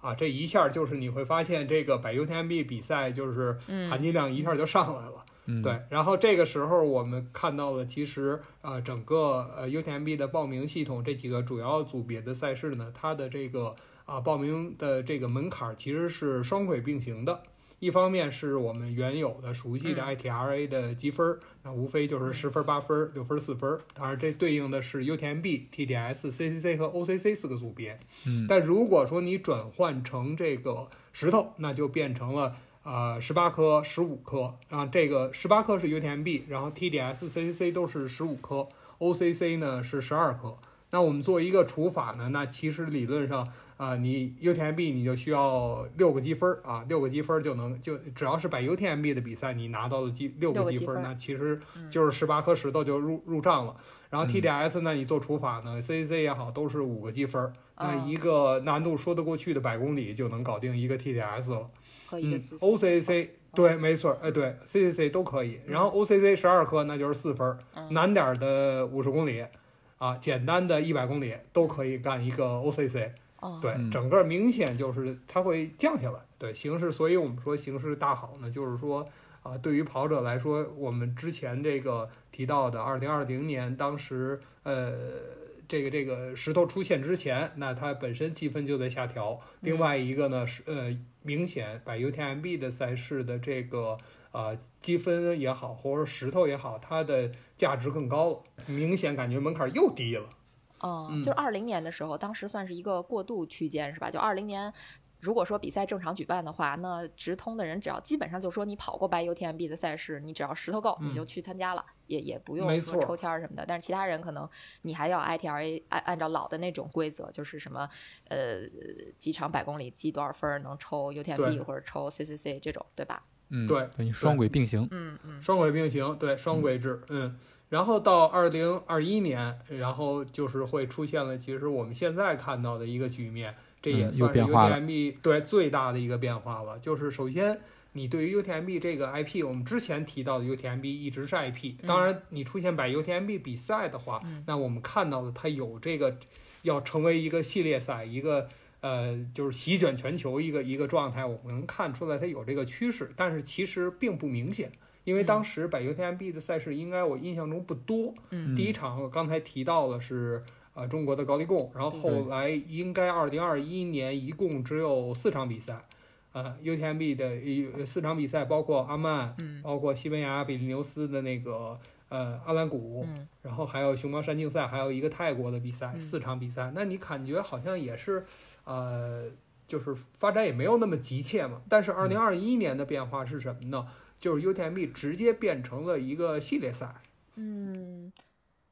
啊，这一下就是你会发现这个百 UTMB 比赛就是含金量一下就上来了。嗯，对，然后这个时候我们看到了，其实呃，整个呃 UTMB 的报名系统这几个主要组别的赛事呢，它的这个啊、报名的这个门槛儿其实是双轨并行的。一方面是我们原有的熟悉的嗯 ITRA 的积分儿，那无非就是十分、八分、六分、四分，当然这对应的是 UTMB、TDS、CCC 和 OCC 四个组别。嗯但如果说你转换成这个石头，那就变成了呃十八颗、十五颗，啊，这个十八颗是 UTMB，然后 TDS、CCC 都是十五颗，OCC 呢是十二颗。那我们做一个除法呢，那其实理论上啊、你 UTMB 你就需要六个积分儿啊，六个积分就能就只要是百 UTMB 的比赛，你拿到了积六个积分那其实就是十八颗石头就入入账了。然后嗯 TDS 呢，你做除法呢，CCC 也好，都是五个积分儿，那哦一个难度说得过去的百公里就能搞定一个 TDS 了。嗯和一个四，OCC 对，没错，哎，对，CCC 都可以。然后 OCC 十二颗，那就是四分儿，嗯难点儿的五十公里，啊，简单的一百公里都可以干一个 OCC。哦，对，嗯整个明显就是它会降下来。对，形势，所以我们说形势大好呢，就是说，啊，对于跑者来说，我们之前这个提到的二零二零年，当时呃。这个这个石头出现之前，那它本身积分就在下调。另外一个呢是呃，明显把 UTMB 的赛事的这个呃积分也好，或者石头也好，它的价值更高了，明显感觉门槛又低了。哦，嗯就是二零年的时候，当时算是一个过渡区间，是吧？就二零年，如果说比赛正常举办的话，那直通的人只要基本上就说你跑过白 UTMB 的赛事，你只要石头够，你就去参加了，也也不用说抽签儿什么的。但是其他人可能你还要 ITRA 按按照老的那种规则，就是什么呃几场百公里积多少分儿能抽 UTMB 或者抽 CCC 这种，对吧？嗯，对等于双轨并行。嗯嗯双轨并行，对双轨制，嗯，然后到二零二一年，然后就是会出现了，其实我们现在看到的一个局面，这也算是 UTMB 对最大的一个变化了。就是首先，你对于 UTMB 这个 IP，我们之前提到的 UTMB 一直是 IP，当然你出现摆 UTMB 比赛的话，嗯那我们看到的它有这个要成为一个系列赛，一个。呃，就是席卷全球一个一个状态，我们能看出来它有这个趋势，但是其实并不明显。因为当时百 UTMB 的赛事应该我印象中不多，嗯第一场我刚才提到的是呃中国的高黎贡，然后后来应该二零二一年一共只有四场比赛，呃 UTMB 的一四场比赛包括阿曼，嗯。包括西班牙比利牛斯的那个呃阿兰谷，嗯然后还有熊猫山竞赛，还有一个泰国的比赛，嗯四场比赛，那你感觉好像也是呃。就是发展也没有那么急切嘛，但是二零二一年的变化是什么呢？就是 UTMB 直接变成了一个系列赛，嗯，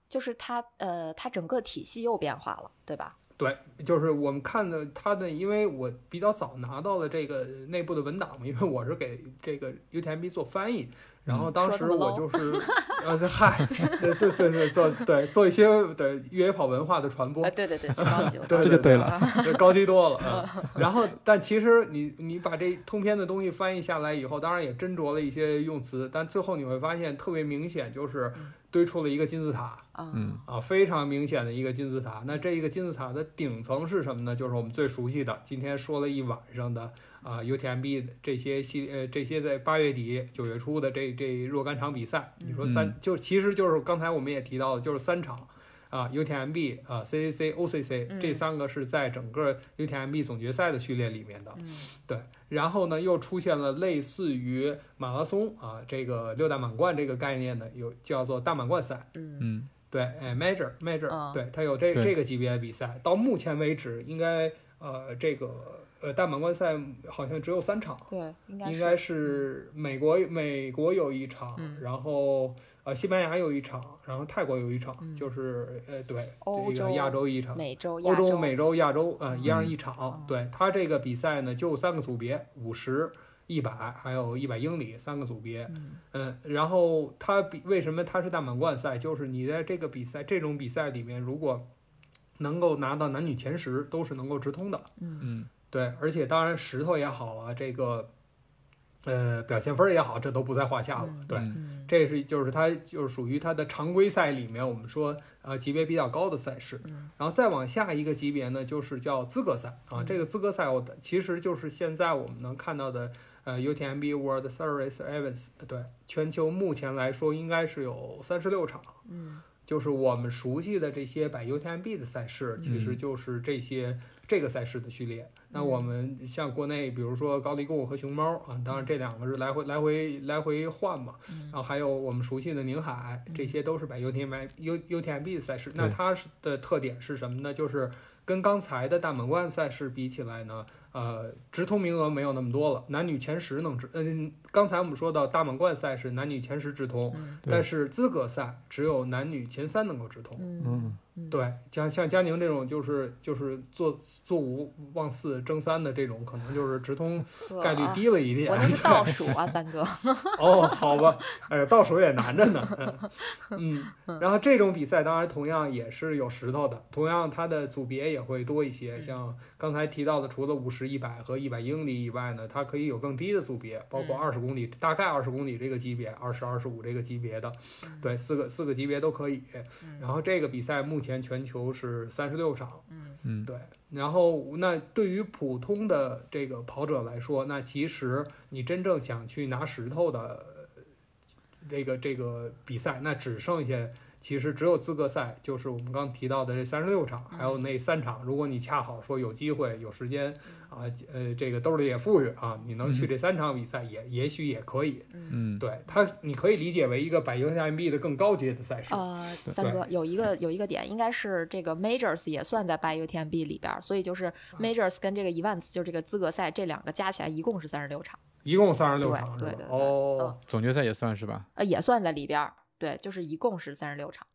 就是它呃它整个体系又变化了，对吧？对，就是我们看的它的，因为我比较早拿到了这个内部的文档嘛，因为我是给这个 UTMB 做翻译，然后当时我就是，呃，这嗨，对对对对，做对做一些对越野跑文化的传播啊，，对对对，高级了，对这就对了。对，高级多了。嗯，然后，但其实你你把这通篇的东西翻译下来以后，当然也斟酌了一些用词，但最后你会发现特别明显，就是堆出了一个金字塔啊，嗯啊，非常明显的一个金字塔。那这一个金字塔的顶层是什么呢？就是我们最熟悉的，今天说了一晚上的啊 UTMB 这些系呃这些在八月底九月初的这这若干场比赛。你说三、嗯就其实就是刚才我们也提到的，就是三场。啊，UTMB 啊，CCC、OCC 嗯这三个是在整个 UTMB 总决赛的序列里面的，嗯。对。然后呢，又出现了类似于马拉松啊，这个六大满贯这个概念的，有叫做大满贯赛，嗯嗯。对，哎，Major Major，、嗯对，它有这这个级别的比赛。到目前为止，应该呃这个呃大满贯赛好像只有三场，对，应该应该是美国美国有一场，嗯。然后呃西班牙有一场，然后泰国有一场，嗯就是呃对这个亚洲一场。美洲、欧洲、美洲、亚洲，呃，嗯一样一场。嗯对它这个比赛呢，就三个组别，五十、一百，还有一百英里三个组别。嗯嗯，然后它比为什么它是大满贯赛？就是你在这个比赛这种比赛里面，如果能够拿到男女前十，都是能够直通的。嗯嗯对，而且当然石头也好啊，这个呃表现分儿也好，这都不在话下了。嗯对，这是就是它就是属于它的常规赛里面，我们说呃级别比较高的赛事。嗯然后再往下一个级别呢，就是叫资格赛啊。嗯这个资格赛，我的其实就是现在我们能看到的呃 UTMB World Series Events，对，全球目前来说应该是有三十六场。嗯就是我们熟悉的这些百 UTMB 的赛事，其实嗯就是这些这个赛事的序列。那我们像国内，比如说高黎贡和熊猫啊，当然这两个是来回来回来回换嘛。嗯然后还有我们熟悉的宁海，这些都是百 UTMB U UTMB 的赛事。那它是的特点是什么呢？就是跟刚才的大满贯赛事比起来呢，呃，直通名额没有那么多了，男女前十能直。嗯，刚才我们说到大满贯赛是男女前十直通，嗯但是资格赛只有男女前三能够直通。嗯对，像像佳宁这种就是就是做做五望四争三的这种，可能就是直通概率啊低了一点。我那是倒数啊，三哥。哦，好吧，哎，倒数也难着呢。嗯，嗯然后这种比赛当然同样也是有石头的，同样它的组别也会多一些。像刚才提到的，除了五十、一百和一百英里以外呢，它可以有更低的组别，包括嗯二十公里，大概二十公里这个级别，二十二十五这个级别的，对，四个四个级别都可以。然后这个比赛目前全球是三十六场。嗯嗯对，然后那对于普通的这个跑者来说，那其实你真正想去拿石头的这个这个比赛，那只剩下。其实只有资格赛，就是我们刚提到的这三十六场，还有那三场。如果你恰好说有机会、有时间啊，呃，这个兜里也富裕啊，你能去这三场比赛，也也许也可以。嗯，对它，你可以理解为一个百 UTMB 的更高阶的赛事。呃，三哥有一个有一个点，应该是这个 Majors 也算在 by UTMB 里边，所以就是 Majors 跟这个 Events 就这个资格赛这两个加起来一共是三十六场。一共三十六场对对对。哦，总决赛也算是吧？呃，也算在里边。对，就是一共是三十六场，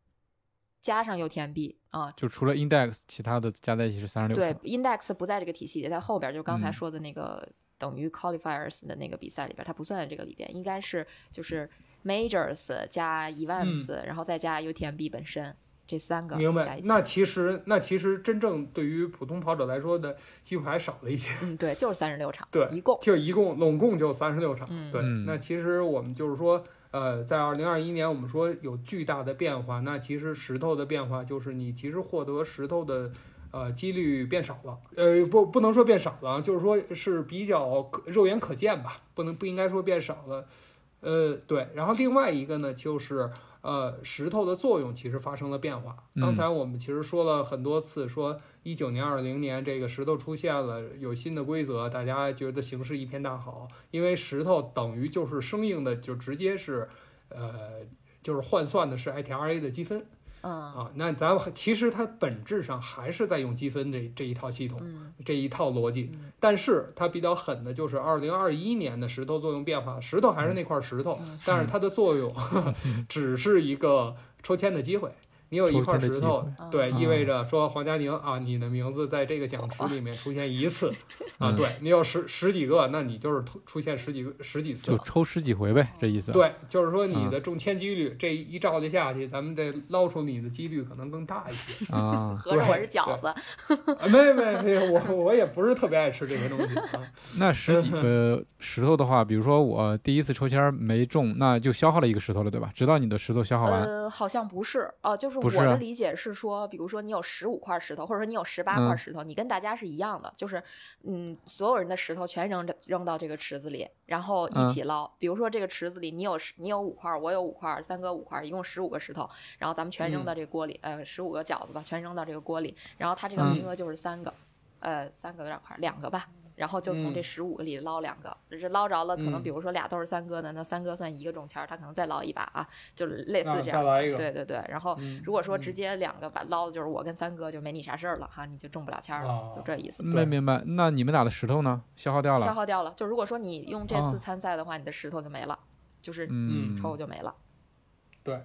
加上 UTMB 啊，就除了 Index，其他的加在一起是三十六。对，Index 不在这个体系也，在后边，就刚才说的那个等于 Qualifiers 的那个比赛里边，它不算在这个里边，应该是就是 Majors 加 Events，然后再加 UTMB 本身这三个。明白。那其实那其实真正对于普通跑者来说的机会还少了一些。嗯，对，就是三十六场。对，一共就一共拢共就三十六场。嗯，对。那其实我们就是说。呃，在二零二一年，我们说有巨大的变化，那其实石头的变化就是你其实获得石头的，呃，几率变少了。呃，不，不能说变少了，就是说是比较可肉眼可见吧，不能不应该说变少了。呃，对。然后另外一个呢，就是。呃，石头的作用其实发生了变化。刚才我们其实说了很多次，说一九年、二零年这个石头出现了，有新的规则，大家觉得形势一片大好，因为石头等于就是生硬的，就直接是，呃，就是换算的是 ITRA 的积分。啊，那咱们其实它本质上还是在用积分这这一套系统，这一套逻辑，但是它比较狠的就是二零二一年的石头作用变化，石头还是那块石头，但是它的作用 只是一个抽签的机会。你有一块石头，对，意味着说黄佳宁啊，你的名字在这个奖池里面出现一次 啊，对你有十十几个，那你就是出现十几个十几次，就抽十几回呗，这意思。对，就是说你的中签几率这一照就下去，咱们这捞出你的几率可能更大一些啊。合着我是饺子？没没没，我我也不是特别爱吃这些东西。那十几个石头的话，比如说我第一次抽签没中，那就消耗了一个石头了，对吧？直到你的石头消耗完。呃，好像不是哦，就是。我的理解是说，比如说你有十五块石头，或者说你有十八块石头，你跟大家是一样的，就是嗯，所有人的石头全扔扔到这个池子里，然后一起捞。比如说这个池子里你有十，你有五块，我有五块，三哥五块，一共十五个石头，然后咱们全扔到这个锅里，呃，十五个饺子吧，全扔到这个锅里，然后他这个名额就是三个，呃，三个有点快，两个吧。然后就从这十五个里捞两个，就是捞着了，可能比如说俩都是三哥的，那三哥算一个中签，他可能再捞一把啊，就类似这样。对对对。然后如果说直接两个把捞的就是我跟三哥，就没你啥事儿了哈，你就中不了签了，就这意思。没明白？那你们俩的石头呢？消耗掉了？消耗掉了。就如果说你用这次参赛的话，你的石头就没了，就是抽就没了。对。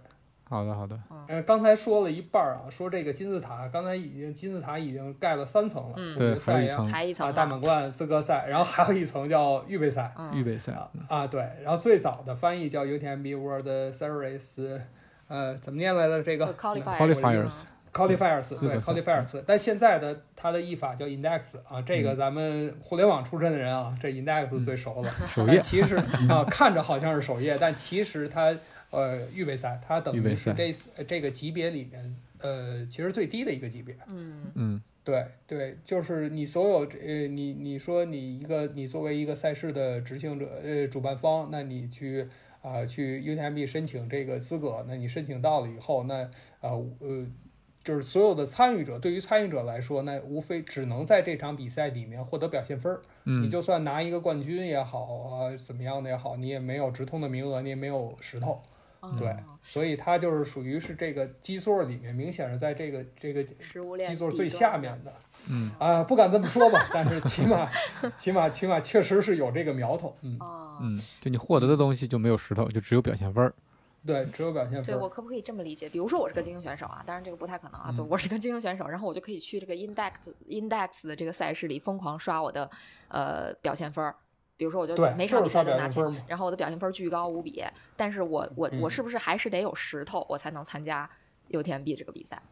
好的，好的。嗯，刚才说了一半儿啊，说这个金字塔，刚才已经金字塔已经盖了三层了，总决赛呀，啊，大满贯、资格赛，然后还有一层叫预备赛，预备赛。啊，对，然后最早的翻译叫 UTMB World Series，呃，怎么念来着？这个？Qualifiers，Qualifiers，对，Qualifiers，但现在的它的译法叫 Index 啊，这个咱们互联网出身的人啊，这 Index 最熟了。首页。其实 啊，看着好像是首页，但其实它。呃，预备赛它等于是这这个级别里面，呃，其实最低的一个级别。嗯嗯，对对，就是你所有呃，你你说你一个你作为一个赛事的执行者呃主办方，那你去啊去 UTMB 申请这个资格，那你申请到了以后，那呃呃，就是所有的参与者，对于参与者来说，那无非只能在这场比赛里面获得表现分儿。嗯，你就算拿一个冠军也好啊，怎么样的也好，你也没有直通的名额，你也没有石头。对，所以它就是属于是这个基座里面，明显是在这个这个基座最下面的。嗯啊，不敢这么说吧，但是起码起码起码确实是有这个苗头。嗯嗯，就你获得的东西就没有石头，就只有表现分儿。对，只有表现分。对我可不可以这么理解？比如说我是个精英选手啊，当然这个不太可能啊，就我是个精英选手，然后我就可以去这个 index index 的这个赛事里疯狂刷我的呃表现分儿。比如说，我就每场比赛都拿钱，然后我的表现分巨高无比。但是我我我是不是还是得有石头，我才能参加 UTMB 这个比赛？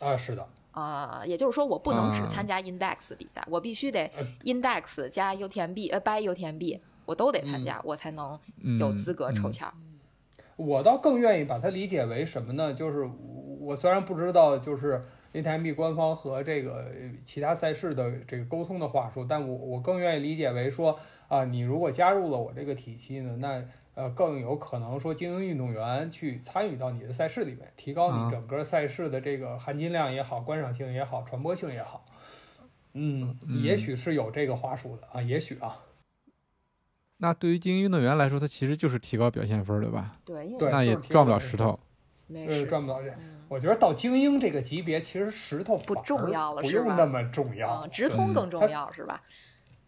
啊，是的。啊，也就是说，我不能只参加 Index 比赛，我必须得 Index 加 UTMB 呃 by UTMB 我都得参加，我才能有资格抽签。我倒更愿意把它理解为什么呢？就是我虽然不知道，就是。UTMB 官方和这个其他赛事的这个沟通的话术，但我我更愿意理解为说啊，你如果加入了我这个体系呢，那呃，更有可能说精英运动员去参与到你的赛事里面，提高啊你整个赛事的这个含金量也好、观赏性也好、传播性也好。嗯，嗯也许是有这个话术的啊，也许啊，那对于精英运动员来说，他其实就是提高表现分，对吧？对，那也赚不了石头。没呃，事，赚不到这。嗯我觉得到精英这个级别，其实石头不重要了不是吧用那么重要啊，。直通嗯更重要是吧？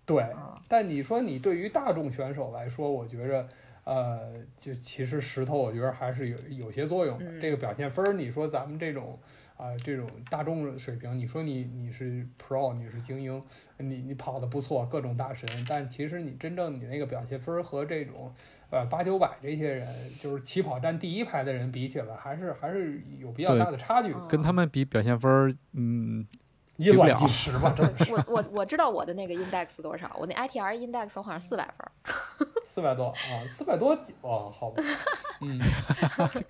对，嗯但你说你对于大众选手来说，我觉着，呃，就其实石头我觉得还是有有些作用的。嗯。这个表现分儿，你说咱们这种啊、这种大众水平，你说你你是 pro，你是精英，你你跑的不错，各种大神，但其实你真正你那个表现分儿和这种呃八九百这些人，就是起跑站第一排的人比起来，还是还是有比较大的差距跟他们比表现分儿，嗯，以卵比不了计 石吧，对我我我知道我的那个 index 多少，我那 ITR index 我好像四百分儿，四百多啊，四百多哦，好吧，嗯，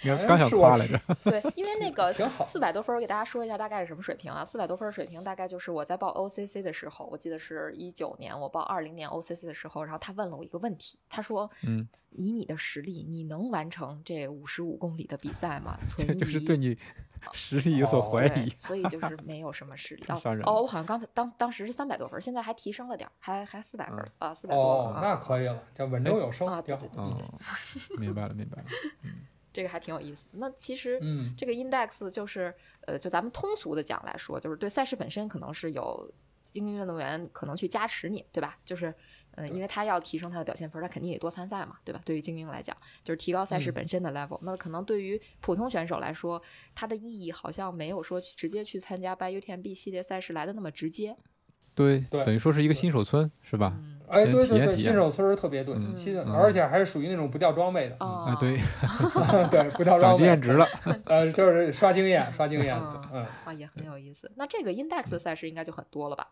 刚刚想夸来着。对，因为那个四百多分儿，我给大家说一下大概是什么水平啊？四百多分儿水平大概就是我在报 OCC 的时候，我记得是一九年，我报二零年 OCC 的时候，然后他问了我一个问题，他说：“嗯，以你的实力，你能完成这五十五公里的比赛吗？”存这疑。就是对你实力有所哦怀对疑。所以就是 没有什么实力。哦我好像刚才当当时是三百多分儿，现在还提升了点儿，还还四百分儿啊，四百多哦，啊那可以了，这稳中有升，啊，对对对对对，哦，明白了，明白了。这个还挺有意思。那其实嗯这个 index 就是呃，就咱们通俗的讲来说，就是对赛事本身可能是有精英运动员可能去加持你，对吧？就是嗯、呃因为他要提升他的表现分，他肯定得多参赛嘛，对吧？对于精英来讲，就是提高赛事嗯本身的 level、那可能对于普通选手来说，它的意义好像没有说直接去参加 by UTMB 系列赛事来的那么直接。对，对等于说是一个新手村，是吧？嗯哎，先对对对，体验新手村儿特别对，嗯新的，嗯而且还是属于那种不掉装备的，啊啊，对 对，不掉装备，经验值了。呃，就是刷经验，刷经验嗯，嗯，啊，也很有意思。那这个 index 赛事应该就很多了吧？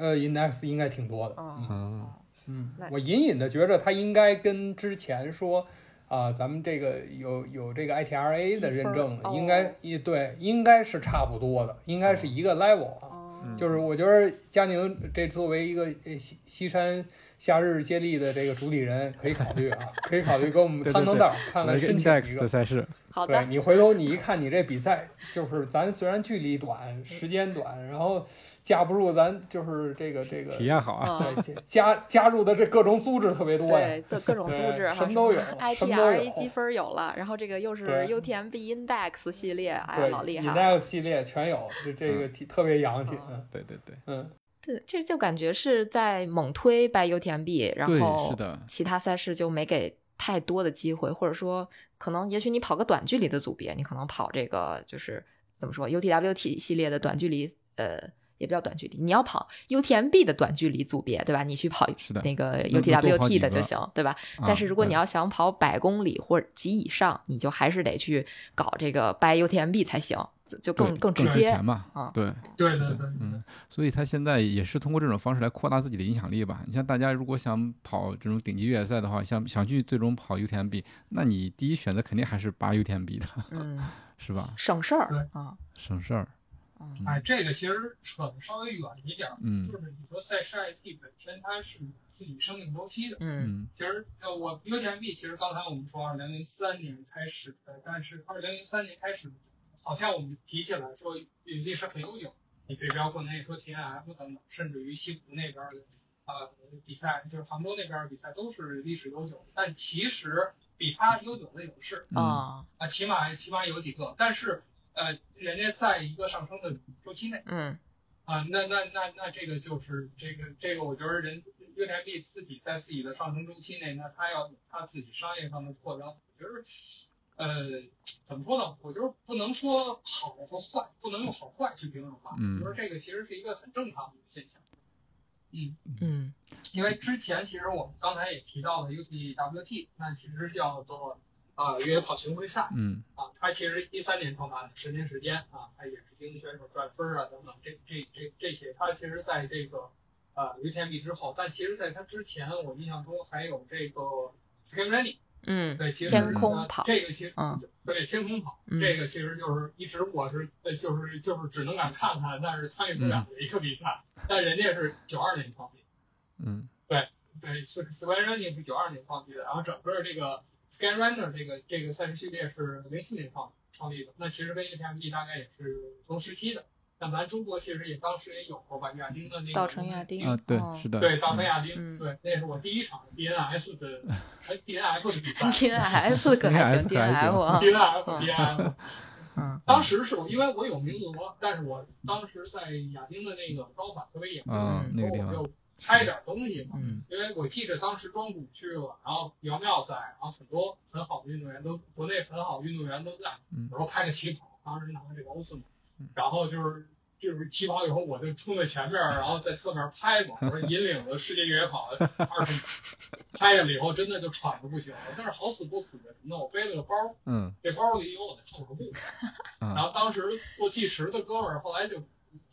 呃，index 应该挺多的，嗯嗯，我隐隐的觉着它应该跟之前说。啊，咱们这个有有这个 ITRA 的认证应该哦一对，应该是差不多的，应该是一个 level 啊。哦，就是我觉得佳宁这作为一个呃西西山夏日接力的这个主理人，可以考虑啊，可以考虑跟我们对对对摊摊道儿，看看申请一个。赛事，好的，对你回头你一看，你这比赛就是咱虽然距离短、时间短，然后架不住咱就是这个这个体验好啊。嗯对加加入的这各种组织特别多呀。对，的各种组对织，什么都有 ITRA 积分有了，然后这个又是 UTMB Index 系列，哎老厉害了。index 系列全有，这这个挺特别洋气。嗯嗯对对对，嗯，对，这就感觉是在猛推 by UTMB，然，后是的，其他赛事就没给太多的机会，或者说可能也许你跑个短距离的组别，你可能跑这个就是怎么说 UTWT 系列的短距离，呃。也不叫短距离，你要跑 UTMB 的短距离组别，对吧？你去跑那个 UTWT 的就行，对吧？啊但是如果你要想跑百公里或者及以上，你就还是得去搞这个 by UTMB 才行，就更更直接钱嘛啊。对，对对对，嗯，所以他现在也是通过这种方式来扩大自己的影响力吧。你像大家如果想跑这种顶级越野赛的话，想想去最终跑 UTMB，那你第一选择肯定还是八 UTMB 的，嗯，是吧？省事儿啊，省事儿。嗯。哎，这个其实扯的稍微远一点儿，嗯。就是你说赛事 IP 本身它是有自己生命周期的。嗯。嗯。其实呃，我 UTMB 其实刚才我们说二零零三年开始的，但是二零零三年开始，好像我们提起来说历史很悠久。你可以包括那说 TNF 等等，甚至于西湖那边的呃比赛，就是杭州那边的比赛都是历史悠久，但其实比它悠久的有的是。嗯。啊，啊，起码起码有几个，但是呃，人家在一个上升的周期内。嗯啊，那那那那这个就是这个这个，我觉得人越南币自己在自己的上升周期内，那他要有他自己商业上的扩张，我觉得，呃，怎么说呢？我觉得不能说好和坏，不能用好坏去评论吧。嗯我觉得这个其实是一个很正常的现象。嗯，嗯因为之前其实我们刚才也提到了 UTWT，那其实叫做啊越野跑巡回赛。嗯啊，他其实一三年创办的，十年时间啊，他也是精英选手赚分儿啊等等，这这这这些，他其实在这个啊 UTMB 之后，但其实在他之前，我印象中还有这个 Sky Running，嗯对，其实天空呃跑这个其实嗯对天空跑，嗯这个其实就是一直我是呃就是就是只能敢看看，但是参与不了的一个比赛，但人家是九二年创立。嗯对，Sky Running 是九二年创立的，然后整个这个 Sky Runner 这个这个赛事系列是零四年创创立的，那其实跟 UTMB 大概也是同时期的。像咱中国其实也当时也有过吧，亚丁的那个稻城亚丁啊，对哦，是的，对，稻城嗯亚丁，嗯对，那是我第一场 DNS 的，哎，DNF 的比赛 DNS 可还行 DNS 还行，DNF 啊，，DNF DNF。嗯当时是我因为我有名额，但是我当时在亚丁的那个招法特别严，啊嗯那个地方，拍点东西嘛。嗯。因为我记得当时庄主去了，然后姚妙在，然后很多很好的运动员都国内很好的运动员都在，嗯。我说拍个旗袍，当时拿这个欧斯嘛嗯，然后就是就是起跑以后我就冲在前面，然后在侧面拍嘛，我说 引领了世界越野跑二十米，拍下来以后真的就喘的不行了，但是好死不死的什么呢？我背了个包，嗯。这包里有我的后手布，然啊后当时做计时的哥们儿后来就，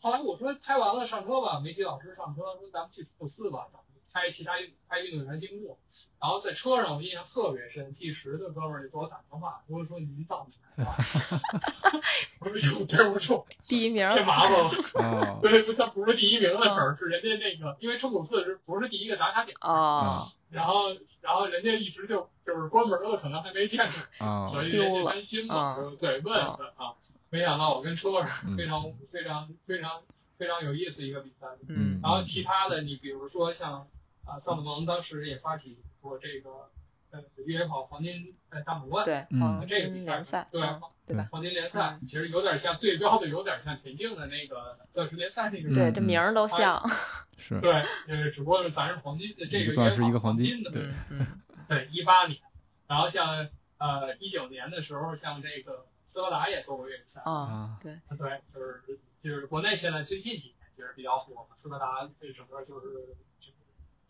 后来我说拍完了上车吧，媒体老师上车说咱们去处四吧，拍其他运拍运动员经过，然后在车上我印象特别深，计时的哥们儿就给我打电话，跟我说您到哪儿了？我说哟，对不住，第一名，添麻烦了。哦对，他不是第一名的事儿，是人家那个，因为车库四是不是第一个打卡点，哦，然后然后人家一直就就是关门了，可能还没见着。哦所以人家担心嘛，丢了说对，问问啊，没想到我跟车上嗯。非常非常非常非常有意思一个比赛。嗯。然后其他的，你比如说像啊，萨姆蒙当时也发起过这个呃越野跑黄金呃大满贯，对，嗯。这个比赛金联赛，对嗯对吧？黄金联赛其实有点像对标的，有点像田径的那个钻石联赛那个。对，嗯这名儿都像，是，对，呃，只不过是咱是黄金的这个一个钻石越野跑一个黄金金的，对对，一八年，然后像呃一九年的时候，像这个斯巴达也做过越野赛，啊，啊。对，对，就是就是国内现在最近几年其实比较火嘛，斯巴达这整个就是就是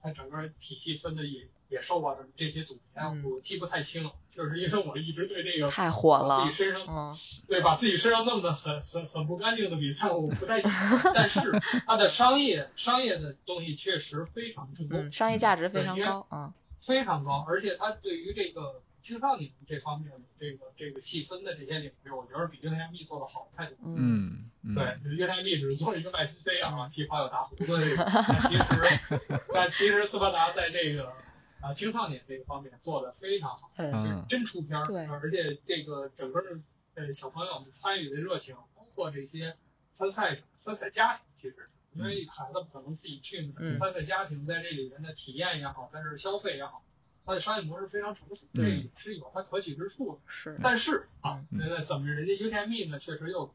它整个体系分的也也受到这些阻连，嗯。我记不太清了，就是因为我一直对这个太火了自己，身上嗯。对把自己身上弄得很很很不干净的比赛，我不太喜欢，但是它的商业商业的东西确实非常成功。嗯，商业价值非常高，嗯。非常高，而且它对于这个青少年这方面的这个这个细分的这些领域，我觉得比 UTMB 做的好太多。嗯嗯嗯。对，UTMB 只是做一个 YCC 啊，起跑有大胡子这个，但其实但其实斯巴达在这个啊青少年这个方面做的非常好，嗯就是真出片儿，对而且这个整个呃小朋友们参与的热情，包括这些参赛者、参赛家庭，其实因为孩子不可能自己去嘛，嗯。参赛家庭在这里面的体验也好，在这儿消费也好，它的商业模式非常成熟，嗯这也是有它可取之处的。是，但是啊，嗯那怎么人家 UTMB 呢？确实又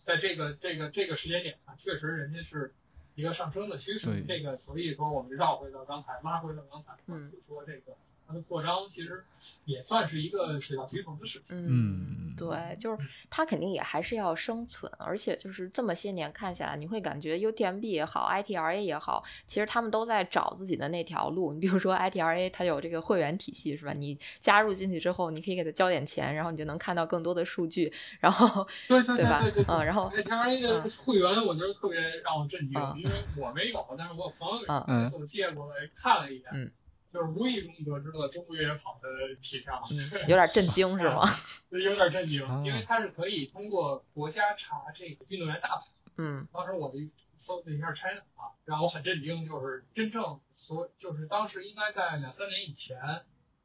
在这个这个这个时间点啊，确实人家是一个上升的趋势。对这个所以说我们绕回到刚才，拉回到刚才，嗯就说这个它的扩张其实也算是一个水到渠成的事情。嗯，对，就是它肯定也还是要生存，而且就是这么些年看下来，你会感觉 UTMB 也好，ITRA 也好，其实他们都在找自己的那条路。你比如说 ITRA，它有这个会员体系，是吧？你加入进去之后，你可以给它交点钱，然后你就能看到更多的数据，然后对对对吧对对嗯然后 ITRA 的会员，我觉得特别让我震惊，嗯因为我没有，但是我朋友有，嗯那次我借过来看了一眼，嗯就是无意中得知了中国越野跑的体量。嗯，有点震惊，是吗？有点震惊啊，因为它是可以通过国家查这个运动员大牌。嗯当时我一搜了一下 China 啊，让我很震惊，就是真正所就是当时应该在两三年以前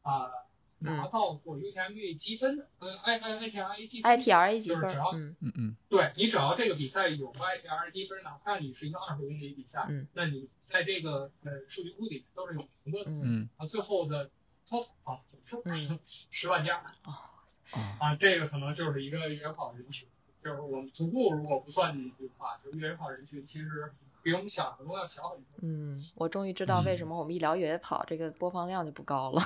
啊、拿到过 UTMB 积分的，呃，I I I T R A 积分，I T R A 积分就是只要，嗯。嗯嗯。对你只要这个比赛有 I T R A 积分，哪怕你是一个二十公里比赛，嗯。那你在这个呃数据库里都是有名的。嗯。嗯。啊，最后的 total 啊，总数嗯。十万加。啊。啊，这个可能就是一个越野跑人群，就是我们徒步如果不算进去的话，就越野跑人群其实比我们想象中要小很多。嗯，我终于知道为什么我们一聊越野跑，这个播放量就不高了。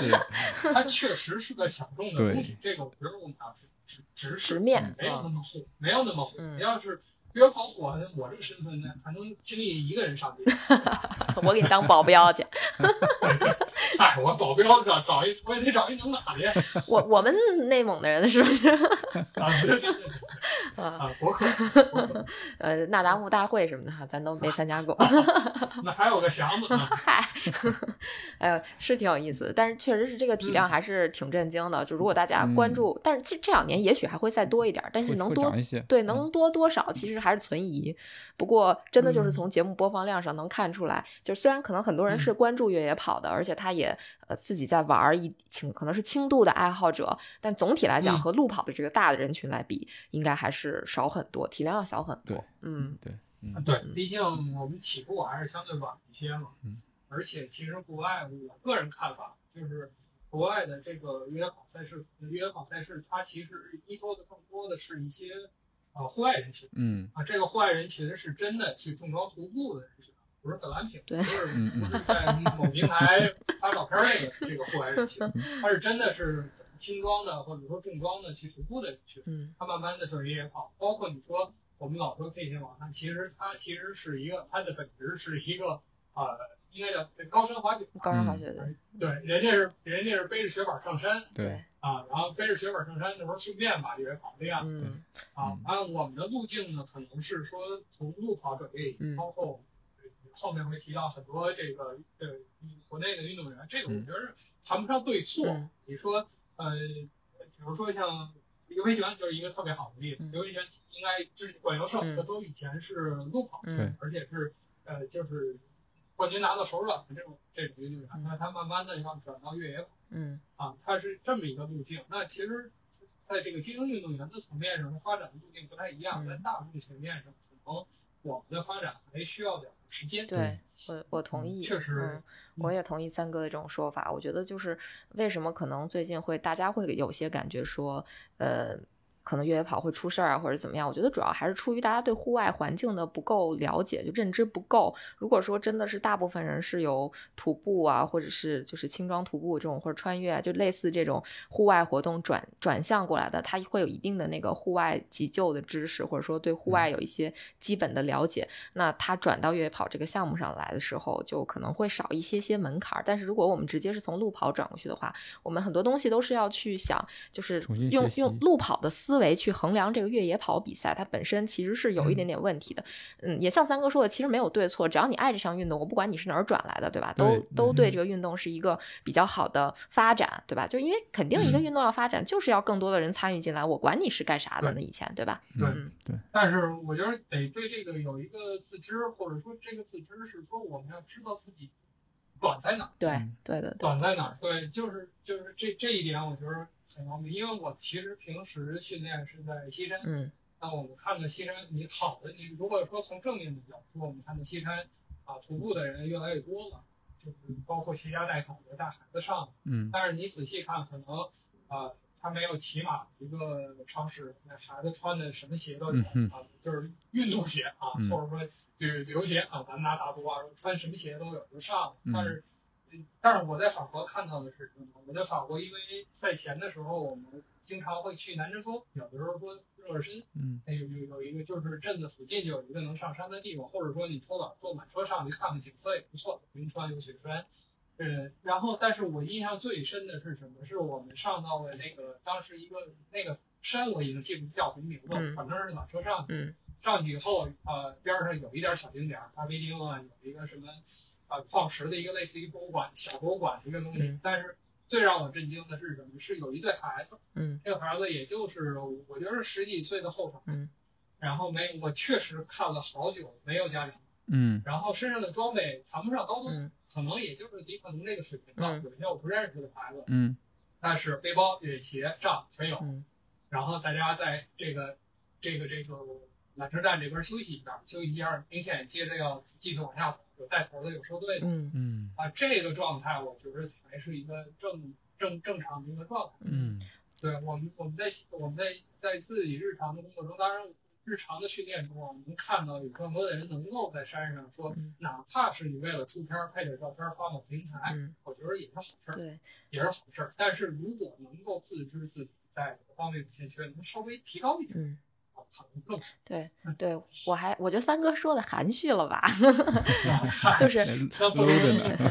对，它确实是个小众的东西，这个我觉得我们要直直直直视，面没有那么火，没有那么火。嗯要是越野跑火，我这个身份呢，还能轻易一个人上街。我给你当保镖去。嗨，我保镖找找一，我也得找一能打的。我我们内蒙的人是不是？啊，对对对对，啊，啊，博客，博客呃，那达慕大会什么的哈，咱都没参加过。那还有个祥子呢。嗨，哎呦，是挺有意思的，但是确实是这个体量还是挺震惊的。就如果大家关注，但是这这两年也许还会再多一点儿，但是会能多对，嗯能多多少其实还是存疑。不过真的就是嗯从节目播放量上能看出来，就虽然可能很多人是关注越野跑的，而且他也呃自己在玩儿一轻，可能是轻度的爱好者，但总体来讲嗯和路跑的这个大的人群来比，应该还是少很多，体量要小很多对。嗯对，嗯对，毕竟我们起步还是相对晚一些嘛。嗯。而且其实国外，我个人看法就是，国外的这个越野跑赛事，越野跑赛事它其实依托的更多的是一些呃户外人群嗯。啊，这个户外人群是真的去重装徒步的人群，不是特蓝屏，对不是嗯不是在某平台发照片那个这个户外人群，他是真的是轻装的或者说重装的去徒步的人群。嗯。它慢慢的就是越野跑，包括你说我们老说飞行网站，其实它其实是一个它的本质是一个呃，应该叫高山滑雪。高山滑雪的，对，人家是人家是背着雪板上山对，啊，然后背着雪板上山，那时候顺便把越野跑练嗯啊嗯。按我们的路径呢，可能是说从路跑转业包括后面会提到很多这个呃国内的运动员，这个我觉得谈不上对错。嗯你说呃，比如说像刘培全就是一个特别好的例子嗯，刘培全应该之管尤胜，嗯这都以前是路跑，嗯而且是呃就是冠军拿到手软的这种这种运动员，嗯那他慢慢的要转到越野跑嗯啊，他是这么一个路径。那其实，在这个精英运动员的层面上，发展的路径不太一样，嗯在大众层面上，可能我们的发展还需要点时间。对我我同意，确实嗯，我也同意三哥的这种说法。我觉得就是为什么可能最近会大家会有些感觉说，呃。可能越野跑会出事儿啊，或者怎么样？我觉得主要还是出于大家对户外环境的不够了解，就认知不够。如果说真的是大部分人是由徒步啊，或者是就是轻装徒步这种，或者穿越啊，就类似这种户外活动转转向过来的，他会有一定的那个户外急救的知识，或者说对户外有一些基本的了解。那他转到越野跑这个项目上来的时候，就可能会少一些些门槛。但是如果我们直接是从路跑转过去的话，我们很多东西都是要去想，就是用用路跑的思维去衡量这个越野跑比赛，它本身其实是有一点点问题的。嗯，也像三哥说的，其实没有对错，只要你爱这项运动，我不管你是哪儿转来的，对吧？都对都对嗯这个运动是一个比较好的发展，对吧？就因为肯定一个嗯运动要发展，就是要更多的人参与进来，我管你是干啥的呢？以前，对吧？对嗯但是我觉得得对这个有一个自知，或者说这个自知是说我们要知道自己短在哪儿，对嗯对对对，短在哪儿。对，就是就是这这一点，我觉得很方便，因为我其实平时训练是在西山。嗯那我们看到西山，你好的，你如果说从正面的角度，我们看到西山啊，徒步的人越来越多了，就是包括携家带口的带孩子上。嗯但是你仔细看，可能啊，他没有骑马一个超市，那孩子穿的什么鞋都有嗯啊，就是运动鞋啊，嗯或者说旅旅游鞋啊，咱们拿大足啊，穿什么鞋都有就上了。嗯但是，但是我在法国看到的是什么？我在法国，因为赛前的时候，我们经常会去南针峰，有的时候说热热身。嗯那有有有一个就是镇子附近就有一个能上山的地方，或者说你偷懒坐缆车上去看看景色也不错，云川有雪山。嗯，然后但是我印象最深的是什么？是我们上到了那个当时一个那个山，我已经记不叫什么名字了，嗯反正是缆车上去。嗯上去以后，呃，边上有一点小景点儿，咖啡厅啊，有一个什么，呃，矿石的一个类似于博物馆、小博物馆的一个东西。嗯但是最让我震惊的是什么？是有一对孩子，嗯这个孩子也就是我觉得是十几岁的后生，嗯然后没，我确实看了好久没有家长，嗯然后身上的装备谈不上高端，嗯可能也就是迪克侬这个水平吧。嗯有一些我不认识的孩子，嗯但是背包、越野鞋、杖全有。嗯然后大家在这个这个这个缆车站这边休息一下，休息一下，明显接着要继续往下走，有带头的，有收队的。嗯。嗯。啊，这个状态我觉得才是一个正正正常的一个状态。嗯。对我们我们在我们在在自己日常的工作中，当然日常的训练中，我们能看到有更多的人能够在山上说，嗯。哪怕是你为了出片儿拍点照片儿发到平台，嗯，我觉得也是好事儿，对，也是好事儿。但是如果能够自知自己在某方面的欠缺，能稍微提高一点。嗯对对，我还我觉得三哥说的含蓄了吧 就是 那不呢。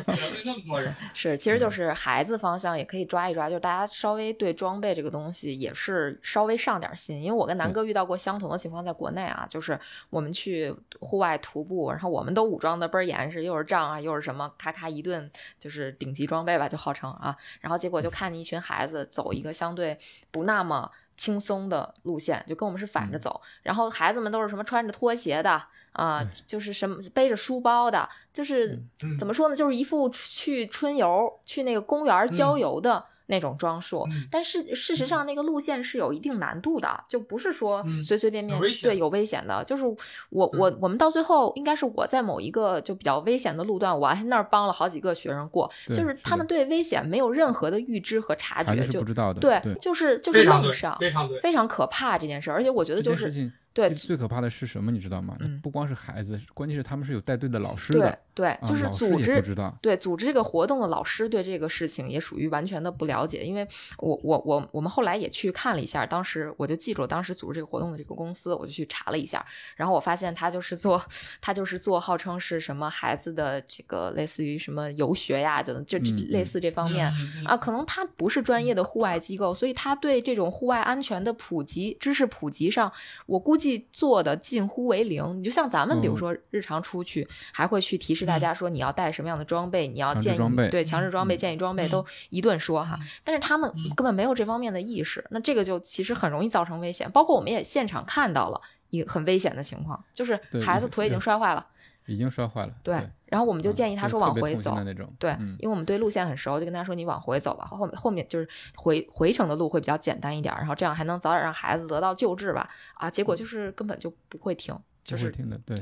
得罪那么多人。是，其实就是孩子方向也可以抓一抓，就是大家稍微对装备这个东西也是稍微上点心。因为我跟南哥遇到过相同的情况，在国内啊，就是我们去户外徒步，然后我们都武装的倍儿严实，又是杖啊，又是什么，咔咔一顿就是顶级装备吧，就号称啊，然后结果就看见一群孩子走一个相对不那么。轻松的路线就跟我们是反着嗯。走，然后孩子们都是什么穿着拖鞋的啊、对。就是什么背着书包的，就是嗯怎么说呢，就是一副去春游、去那个公园郊游的那种装束。嗯但是事实上，那个路线是有一定难度的，就不是说嗯随随便便、有对有危险的。就是我我我们到最后应该是我在某一个就比较危险的路段，我还那儿帮了好几个学生过，就是他们对危险没有任何的预知和察觉，就不知道的。对，对，就是就是非常对愣上，，非常。非常可怕这件事。而且我觉得就是这件事情对最最可怕的是什么？你知道吗？嗯不光是孩子，关键是他们是有带队的老师对的，对，啊就是组织不知道。对组织这个活动的老师对这个事情也属于完全的不了解，因为我我我我们后来也去看了一下，当时我就记住了当时组织这个活动的这个公司，我就去查了一下，然后我发现他就是做他就是做号称是什么孩子的这个类似于什么游学呀，就就类似这方面。啊，可能他不是专业的户外机构，所以他对这种户外安全的普及知识普及上，我估计做的近乎为零。你就像咱们，比如嗯说日常出去，还会去提示大家说你要带什么样的装备，你要建议对强制装备、嗯建议装备嗯都一顿说哈。但是他们嗯根本没有这方面的意识，那这个就其实很容易造成危险。包括我们也现场看到了一个很危险的情况，就是孩子腿已经摔坏了，已经摔坏了。对，然后我们就建议他说往回走。对，嗯因为我们对路线很熟，就跟他说你往回走吧，后面后面就是回回程的路会比较简单一点，然后这样还能早点让孩子得到救治吧。啊，结果就是根本就不会停，就是听的，对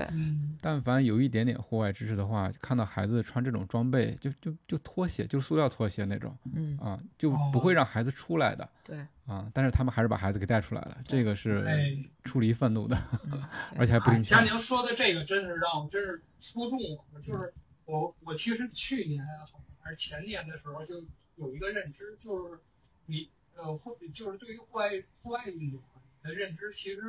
但凡有一点点户外知识的话，看到孩子穿这种装备，就就就拖鞋，就塑料拖鞋那种嗯，啊，就不会让孩子出来的对，啊。但是他们还是把孩子给带出来了，这个是哎出离愤怒的，嗯而且还不哎听劝。佳宁说的这个真是让我真是戳中我了，就是我我其实去年好像还是前年的时候就有一个认知，就是你呃或就是对于户外户外运动你的认知，其实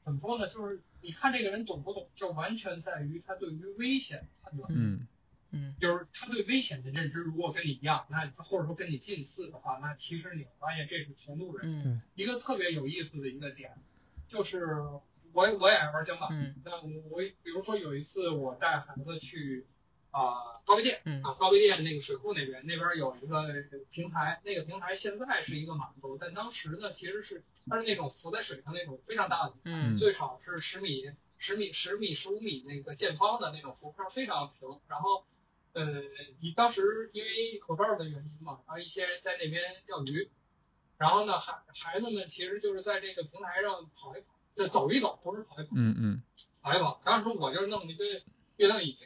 怎么说呢？就是你看这个人懂不懂，就完全在于他对于危险的判断。嗯嗯就是他对危险的认知，如果跟你一样，那或者说跟你近似的话，那其实你会发现这是同路人。嗯一个特别有意思的一个点，就是我也我也爱玩桨板，嗯那我我比如说有一次我带孩子去啊、高碑店嗯啊高碑店那个水库那边那边有一个平台，那个平台现在是一个码头，但当时呢其实是它是那种浮在水上那种非常大的，嗯最少是十米、十米、十米、十五米那个见方的那种浮漂，非常平。然后，呃，你当时因为口罩的原因嘛，然后一些人在那边钓鱼，然后呢，孩孩子们其实就是在这个平台上跑一跑，就走一走，不是跑一跑，嗯嗯跑一跑。当时我就弄了一个月亮椅，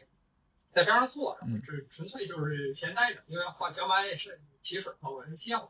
在边上坐着嗯，只纯粹就是闲待着，因为画脚板也是起水嘛，我是歇会儿，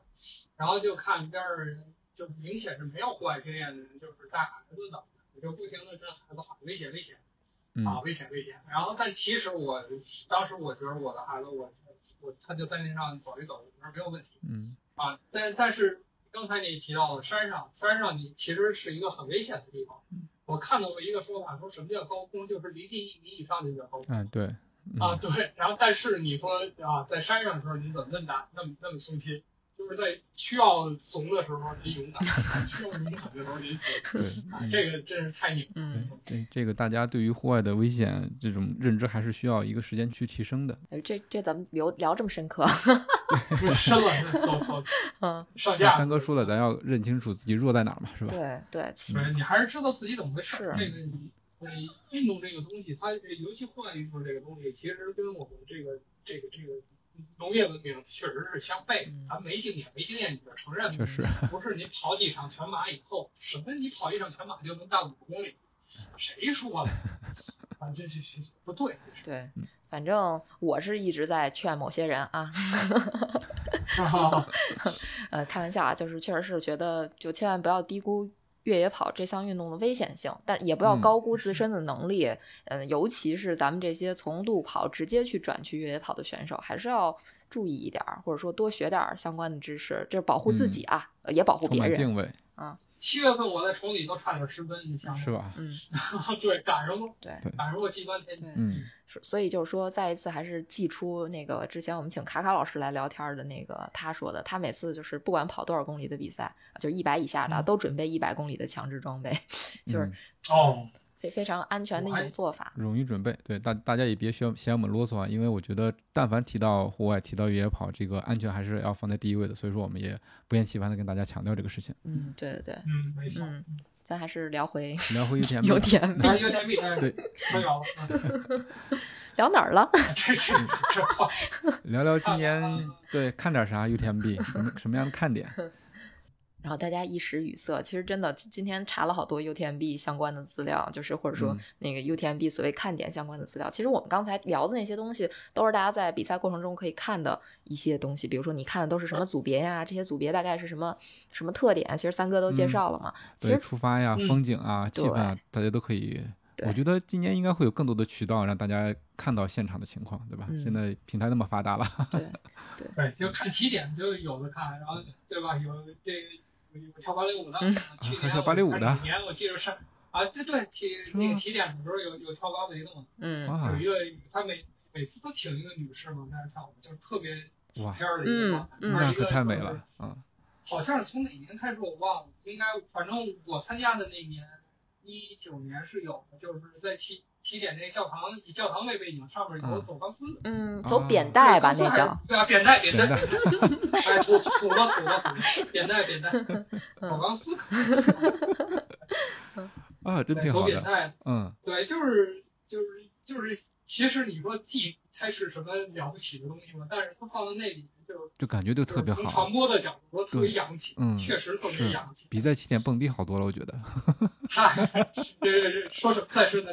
然后就看边儿就明显是没有户外经验的人，就是带孩子的，我就不停的跟孩子喊危险危险啊嗯危险危险。然后但其实我当时我觉得我的孩子我我他就在那上走一走，我说没有问题嗯啊。但但是刚才你提到了山上，山上你其实是一个很危险的地方。我看到过一个说法，说什么叫高空，就是离地一米以上就叫高空。嗯对嗯啊，对，然后但是你说啊，在山上的时候你怎么那么大那么那么松心？就是在需要怂的时候您勇敢，需要勇敢的时候您怂。这个真是太拧了。嗯，这这个大家对于户外的危险这种认知还是需要一个时间去提升的。呃这这咱们聊聊这么深刻，不深了，走走嗯，上架。三哥说了，咱要认清楚自己弱在哪儿嘛，是吧？对对，对，你还是知道自己怎么回事这个你，呃，运动这个东西，它尤其户外运动这个东西，其实跟我们这个这个这个农业文明确实是相悖。咱没经验，没经验你就承认。确实，不是你跑几场全马以后，什么你跑一场全马就能干五公里，谁说的？啊，这这这不对，对，反正我是一直在劝某些人啊，啊 呃，开玩笑啊，就是确实是觉得，就千万不要低估越野跑这项运动的危险性，但也不要嗯高估自身的能力。嗯、尤其是咱们这些从路跑直接去转去越野跑的选手，还是要注意一点儿，或者说多学点儿相关的知识，这是保护自己啊，呃也保护别人。满敬畏。七月份我在崇礼都差点失分，你想想，是吧？嗯，对，赶上过，对。对。赶上过极端天气。所以就是说，再一次还是寄出那个之前我们请卡卡老师来聊天的那个他说的，他每次就是不管跑多少公里的比赛，就一百以下的嗯。都准备一百公里的强制装备，就是嗯。哦，非非常安全的一种做法。容易准备。对大大家也别嫌嫌我们啰嗦啊，因为我觉得但凡提到户外、提到越野跑，这个安全还是要放在第一位的。所以说我们也不厌其烦的跟大家强调这个事情。嗯，对对对，嗯，没错。嗯，咱还是聊回 聊回 UTMB，有吧点啊，UTMB，哎，对，聊哪儿了？这这这话，聊聊今啊年啊对看点啥 UTMB 什么什么样的看点？然后大家一时语塞，其实真的今天查了好多 UTMB 相关的资料，就是或者说嗯那个 UTMB 所谓看点相关的资料。其实我们刚才聊的那些东西，都是大家在比赛过程中可以看的一些东西。比如说你看的都是什么组别呀，这些组别大概是什么什么特点？其实三哥都介嗯绍了嘛。其，实出发呀、嗯风景啊、气氛啊，大家都可以。我觉得今年应该会有更多的渠道让大家看到现场的情况，对吧？嗯现在平台那么发达了，对对，就看起点就有的看，然后对吧？有这跳芭蕾舞的，嗯。去年还跳芭蕾舞的。哪年我记得是啊，对对，起那个起点的时候有有跳芭蕾的嘛，嗯。哇。有一个他每每次都请一个女士嘛在那跳舞，就是特别起哇片儿的一个状态，嗯嗯那而一个可太美了嗯！好像是从哪年开始我忘了，应该反正我参加的那年一九年是有的，就是在起起点那个教堂以教堂为背景，上面有嗯走钢丝的。嗯，走啊扁带吧，对那叫。对啊，扁带 扁带，扁哎，土土了土了土了，扁带扁带，走钢丝，啊，真对，走挺好的。扁带，嗯，对，就是就是就是，其实你说记它是什么了不起的东西吗？但是它放在那里就就感觉就特别好从传，播的角度特别对洋气，嗯确实特别洋气。比在起点蹦迪好多了，我觉得。嗨，这这这说什么再说呢？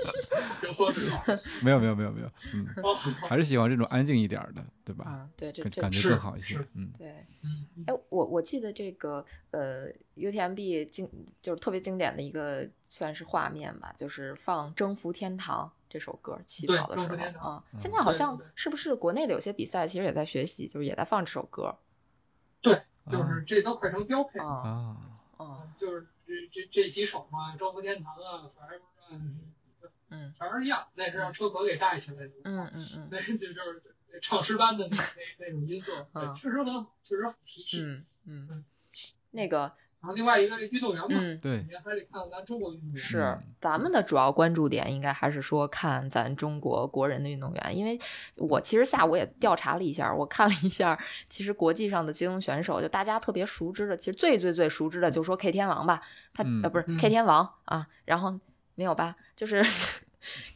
有所指导。没有没有没有没有，嗯，哦还是喜欢这种安静一点儿的，对吧？啊，对，这这感感觉是更好一些是。嗯，对。嗯，哎，我我记得这个呃，UTMB 经就是特别经典的一个算是画面吧，就是放《征服天堂》这首歌起跑的时候。嗯现在好像是不是国内的有些比赛其实也在学习，就是也在放这首歌对就是这都快成标配了。啊啊，啊就是这这这几首嘛，《征服天堂》啊，反正嗯，嗯反正一样，那是让车壳给带起来的。嗯嗯 嗯那这就是唱诗班的那那那种音色，确实能，确实很提气。嗯嗯，那个然后另外一个是运动员嘛，嗯。对，你还得看看咱中国运动员。是嗯咱们的主要关注点，应该还是说看咱中国国人的运动员，因为我其实下午也调查了一下，我看了一下，其实国际上的精英选手，就大家特别熟知的，其实最最最熟知的，就说 K 天王吧，他、嗯呃不是嗯 K 天王啊，然后没有吧，就是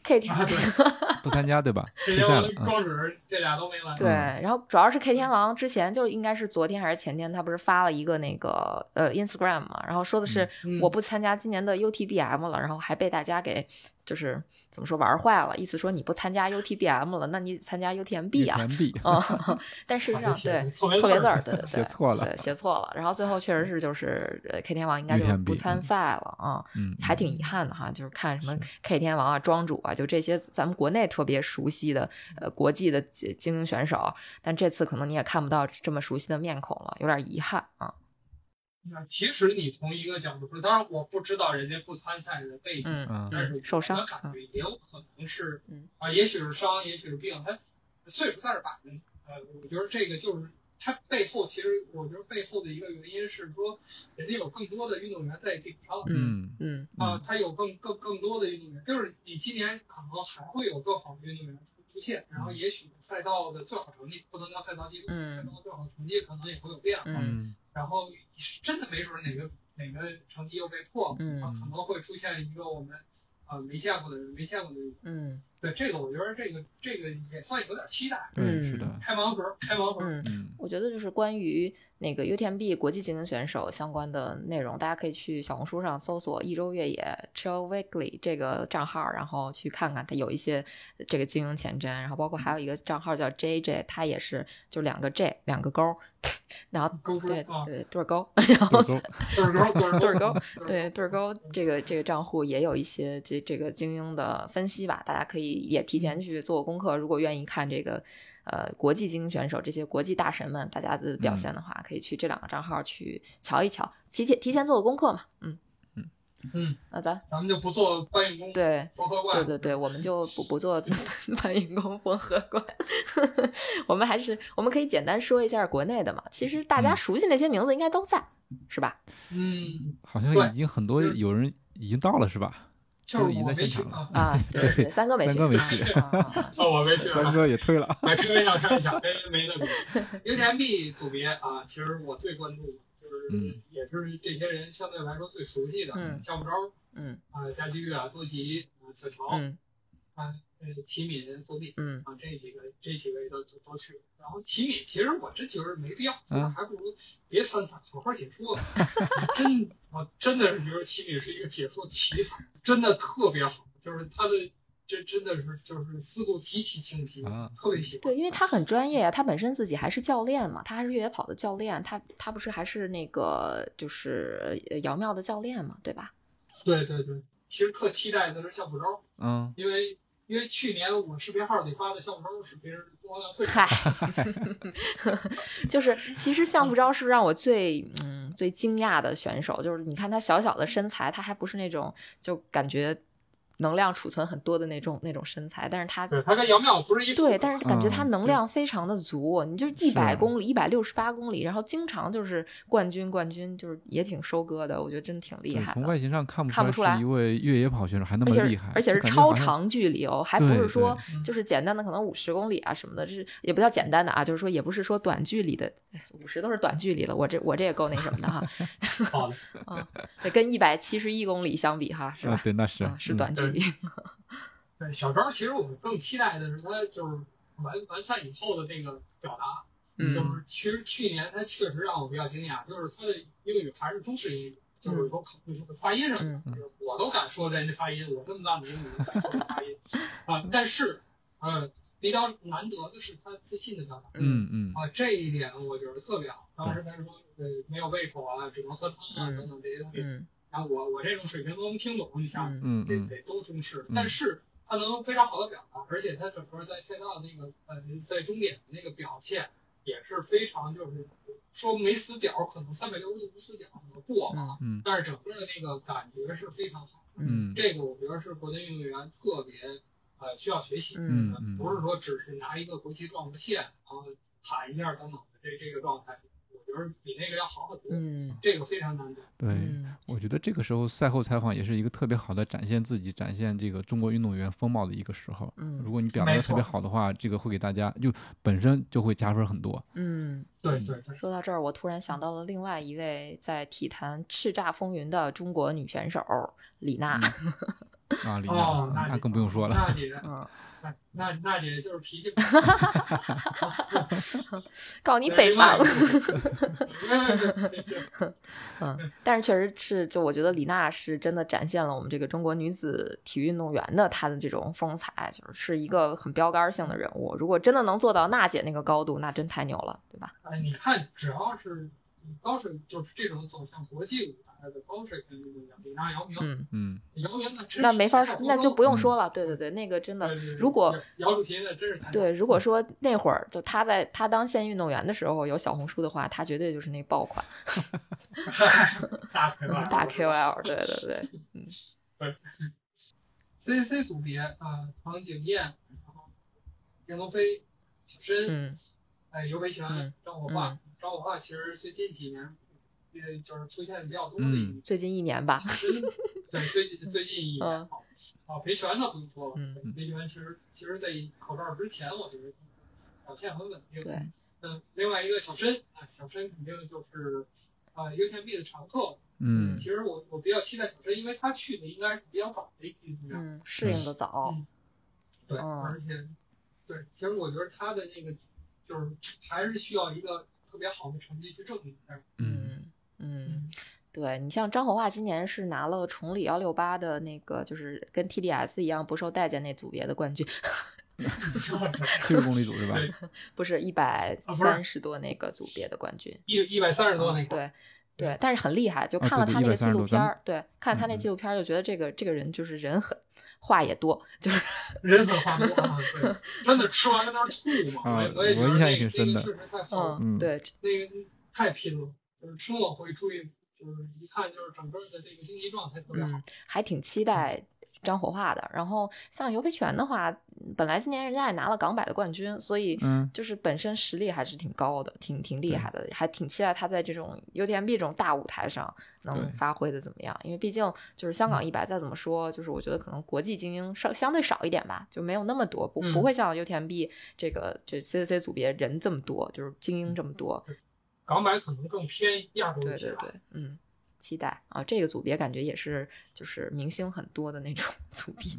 K 天啊，对，不参加对吧？这些我退赛了，嗯庄主这俩都没来。对，然后主要是 K 天王之前就应该是昨天还是前天，他不是发了一个那个呃 Instagram 嘛，然后说的是嗯我不参加今年的 UTBM 了，然后还被大家给就是怎么说玩坏了，意思说你不参加 UTBM 了，那你参加 UTMB 啊。田币嗯，但事实上对错别字儿对对 对，写错了对写错了。然后最后确实是就是呃 K 天王应该就 UTMB 不参赛了啊。嗯，还挺遗憾的哈，就是看什么 K 天王啊、庄主啊，就这些咱们国内特别熟悉的呃国际的精精英选手，但这次可能你也看不到这么熟悉的面孔了，有点遗憾啊。那其实你从一个角度说，当然我不知道人家不参赛的背景，但是嗯，受伤我的感觉也有可能是嗯啊，也许是伤，也许是病，他岁数在这摆着呢。呃，我觉得这个就是他背后，其实我觉得背后的一个原因是说，人家有更多的运动员在顶上。嗯嗯啊，他有更更更多的运动员，就是你今年可能还会有更好的运动员出出现，然后也许赛道的最好成绩不能叫赛道记录，嗯赛道最好成绩可能也会有变化，然后真的没准哪个哪个成绩又被破，嗯啊，可能会出现一个我们呃没见过的人，没见过的人。嗯对这个，我觉得这个这个也算有点期待，对，是的，开盲盒，开盲盒。嗯。嗯我觉得就是关于那个 UTMB 国际精英选手相关的内容，大家可以去小红书上搜索“一周越野 Chill Weekly” 这个账号，然后去看看，它有一些这个精英前瞻，然后包括还有一个账号叫 JJ，它也是就两个 J 两个勾，然后对啊，对对儿勾，然后对勾，对儿勾，对勾勾，对对儿勾这个这个账户也有一些这这个精英的分析吧，大家可以也提前去做功课，如果愿意看这个呃国际精英选手这些国际大神们大家的表现的话，可以去这两个账号去瞧一瞧，提前提前做个功课嘛。嗯嗯，那咱咱们就不做搬运工对。缝合怪。对对对，我们就 不不做 搬运工缝合怪，我们还是我们可以简单说一下国内的嘛。其实大家嗯熟悉那些名字应该都在，是吧？嗯，好像已经很多有人已经到了是吧？就是我没去在现场了 啊，啊，对三哥没去，三哥没去啊啊啊啊啊，我没去啊。三哥也退了。哎，开玩笑，开玩笑，没没那个。UTMB 组别啊，其实我最关注的就是，嗯也是这些人相对来说最熟悉的，嗯夏木昭嗯啊、家居啊、多吉啊、小乔嗯啊、呃齐敏、作弊嗯啊，这几个这几位都都都去了。然后齐敏，其实我真觉得没必要，咱们嗯还不如别参赛，好好解说。真，我真的是觉得齐敏是一个解说奇才，真的特别好，就是他的这真的是就是思路极其清晰，啊特别喜欢。对，因为他很专业啊，他本身自己还是教练嘛，他还是越野跑的教练，他他不是还是那个就是呃姚妙的教练嘛，对吧？对对对，其实特期待的是项目周，嗯，因为因为去年我视频号里发的项目周视频是播放量最嗨 就是其实项目招是让我最嗯最惊讶的选手，就是你看他小小的身材，他还不是那种就感觉能量储存很多的那种那种身材，但是他对他跟姚妙不是一对，但是感觉他嗯能量非常的足，你就一百是公里、一百六十八公里，然后经常就是冠军冠军，就是也挺收割的，我觉得真挺厉害的。从外形上看不出看不出来是一位越野跑选手，还那么厉害，而且就是超。长距离哦，还不是说就是简单的可能五十公里啊什么的，这是也不叫简单的啊，就是说也不是说短距离的，五十都是短距离了，我这我这也够那什么的哈，好的，啊，跟一百七十一公里相比哈，是吧？啊对，那是啊，是短距离，对小周，其实我们更期待的是他就是完完赛以后的这个表达，就嗯是其实去年他确实让我比较惊讶，就是他的英语还是中式英语，就是说口就是发音上嗯我都敢说人家发音，我这么大的英语都敢说人发音啊，但是嗯，比较难得的是他自信的表达。嗯嗯啊，这一点我觉得特别好。当时他说，呃，没有胃口啊，只能喝汤啊，嗯等等这些东西。嗯然后我我这种水平都能听懂，一下，嗯嗯嗯得得都中式嗯，但是他能非常好的表达，而且他整个在赛道那个呃在终点的那个表现也是非常就是说没死角，可能三百六十度无死角能过嘛，嗯但是整个的那个感觉是非常好。嗯嗯这个我觉得是国内运动员特别呃需要学习的。嗯嗯不是说只是拿一个国旗撞个线，然后喊一下等等的这这个状态，我觉得比那个要好很多。嗯这个非常难得。对，嗯我觉得这个时候赛后采访也是一个特别好的展现自己、展现这个中国运动员风貌的一个时候。嗯如果你表达的特别好的话，这个会给大家就本身就会加分很多。嗯。对对对，说到这儿，我突然想到了另外一位在体坛叱咤风云的中国女选手李娜。啊，李哦，娜，那更不用说了。娜姐，嗯，那那娜姐就是脾气 不告你诽谤。好。嗯，但是确实是，就我觉得李娜是真的展现了我们这个中国女子体育运动员的她的这种风采，就是是一个很标杆性的人物。如果真的能做到娜姐那个高度，那真太牛了，对吧？哎，你看，只要是高水，就是这种走向国际舞台的高水平运动员，李娜、姚明，嗯，嗯，姚明那那没法小，那就不用嗯说了。对对对，那个真的如果姚主席那真是对，如果说那会儿就他在他当县运动员的时候有小红书的话，他绝对就是那爆款 大 KOL 大 KOL。对对对，C C 组别啊，唐景艳，然后田龙飞、小申，嗯哎，尤维权嗯、张火化嗯。张火化其实最近几年，呃，就是出现比较多的一嗯最近一年吧。对，最近最近一年 嗯好，啊，裴权呢不用说了，裴权其实其实在口罩之前，我觉得表现很稳定。对，嗯，另外一个小申啊，小申肯定就是啊 UTMB 的常客。嗯其实我我比较期待小申，因为他去的应该是比较早的一批运动员。嗯，适应的早。对，嗯而且对，其实我觉得他的那个就是还是需要一个特别好的成绩去证明一下。嗯嗯嗯，对你像张火化今年是拿了崇礼幺六八的那个，就是跟 TDS 一样不受待见那组别的冠军，七十公里组是吧？不是一百三十多那个组别的冠军。一一百三十多那个，对对，但是很厉害，就看了他那个纪130多咱们录片儿，对，看了他那纪录片儿，就觉得这个这个人就是人狠，话也多，就是 人狠话多 真的吃完了那儿吐嘛，啊我也我也觉得我印象那个也挺深的嗯对，那个太拼了，就是吃末会注意，就是一看就是整个的这个经济状态特别好嗯，，还挺期待张火化的。然后像尤培泉的话，本来今年人家也拿了港百的冠军，所以嗯就是本身实力还是挺高的，挺挺厉害的，还挺期待他在这种 UTMB 这种大舞台上能发挥的怎么样。因为毕竟就是香港一百，再怎么说，就是我觉得可能国际精英稍相对少一点吧，就没有那么多，不嗯不会像 UTMB 这个这 CCC 组别人这么多，就是精英这么多。港百可能更偏亚洲对一些吧。对对，嗯，期待啊！这个组别感觉也是就是明星很多的那种 组别。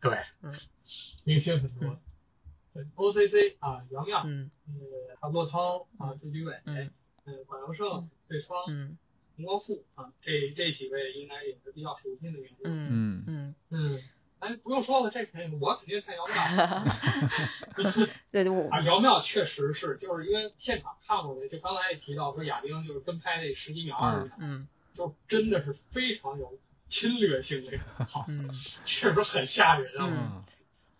对，嗯，明星很多。对，OCC 啊，杨洋，嗯呃，韩洛涛啊，朱军伟，嗯呃，管荣胜、对方、嗯洪光富啊，这这几位应该也是比较熟悉的名字。嗯嗯嗯，嗯，哎，不用说了，这肯定我肯定看姚妙对，就我啊，姚妙确实是，就是因为现场看过的，就刚才也提到说亚丁就是跟拍那十几秒二十秒，嗯就真的是非常有侵略性的 好，嗯，确实很吓人啊。嗯。啊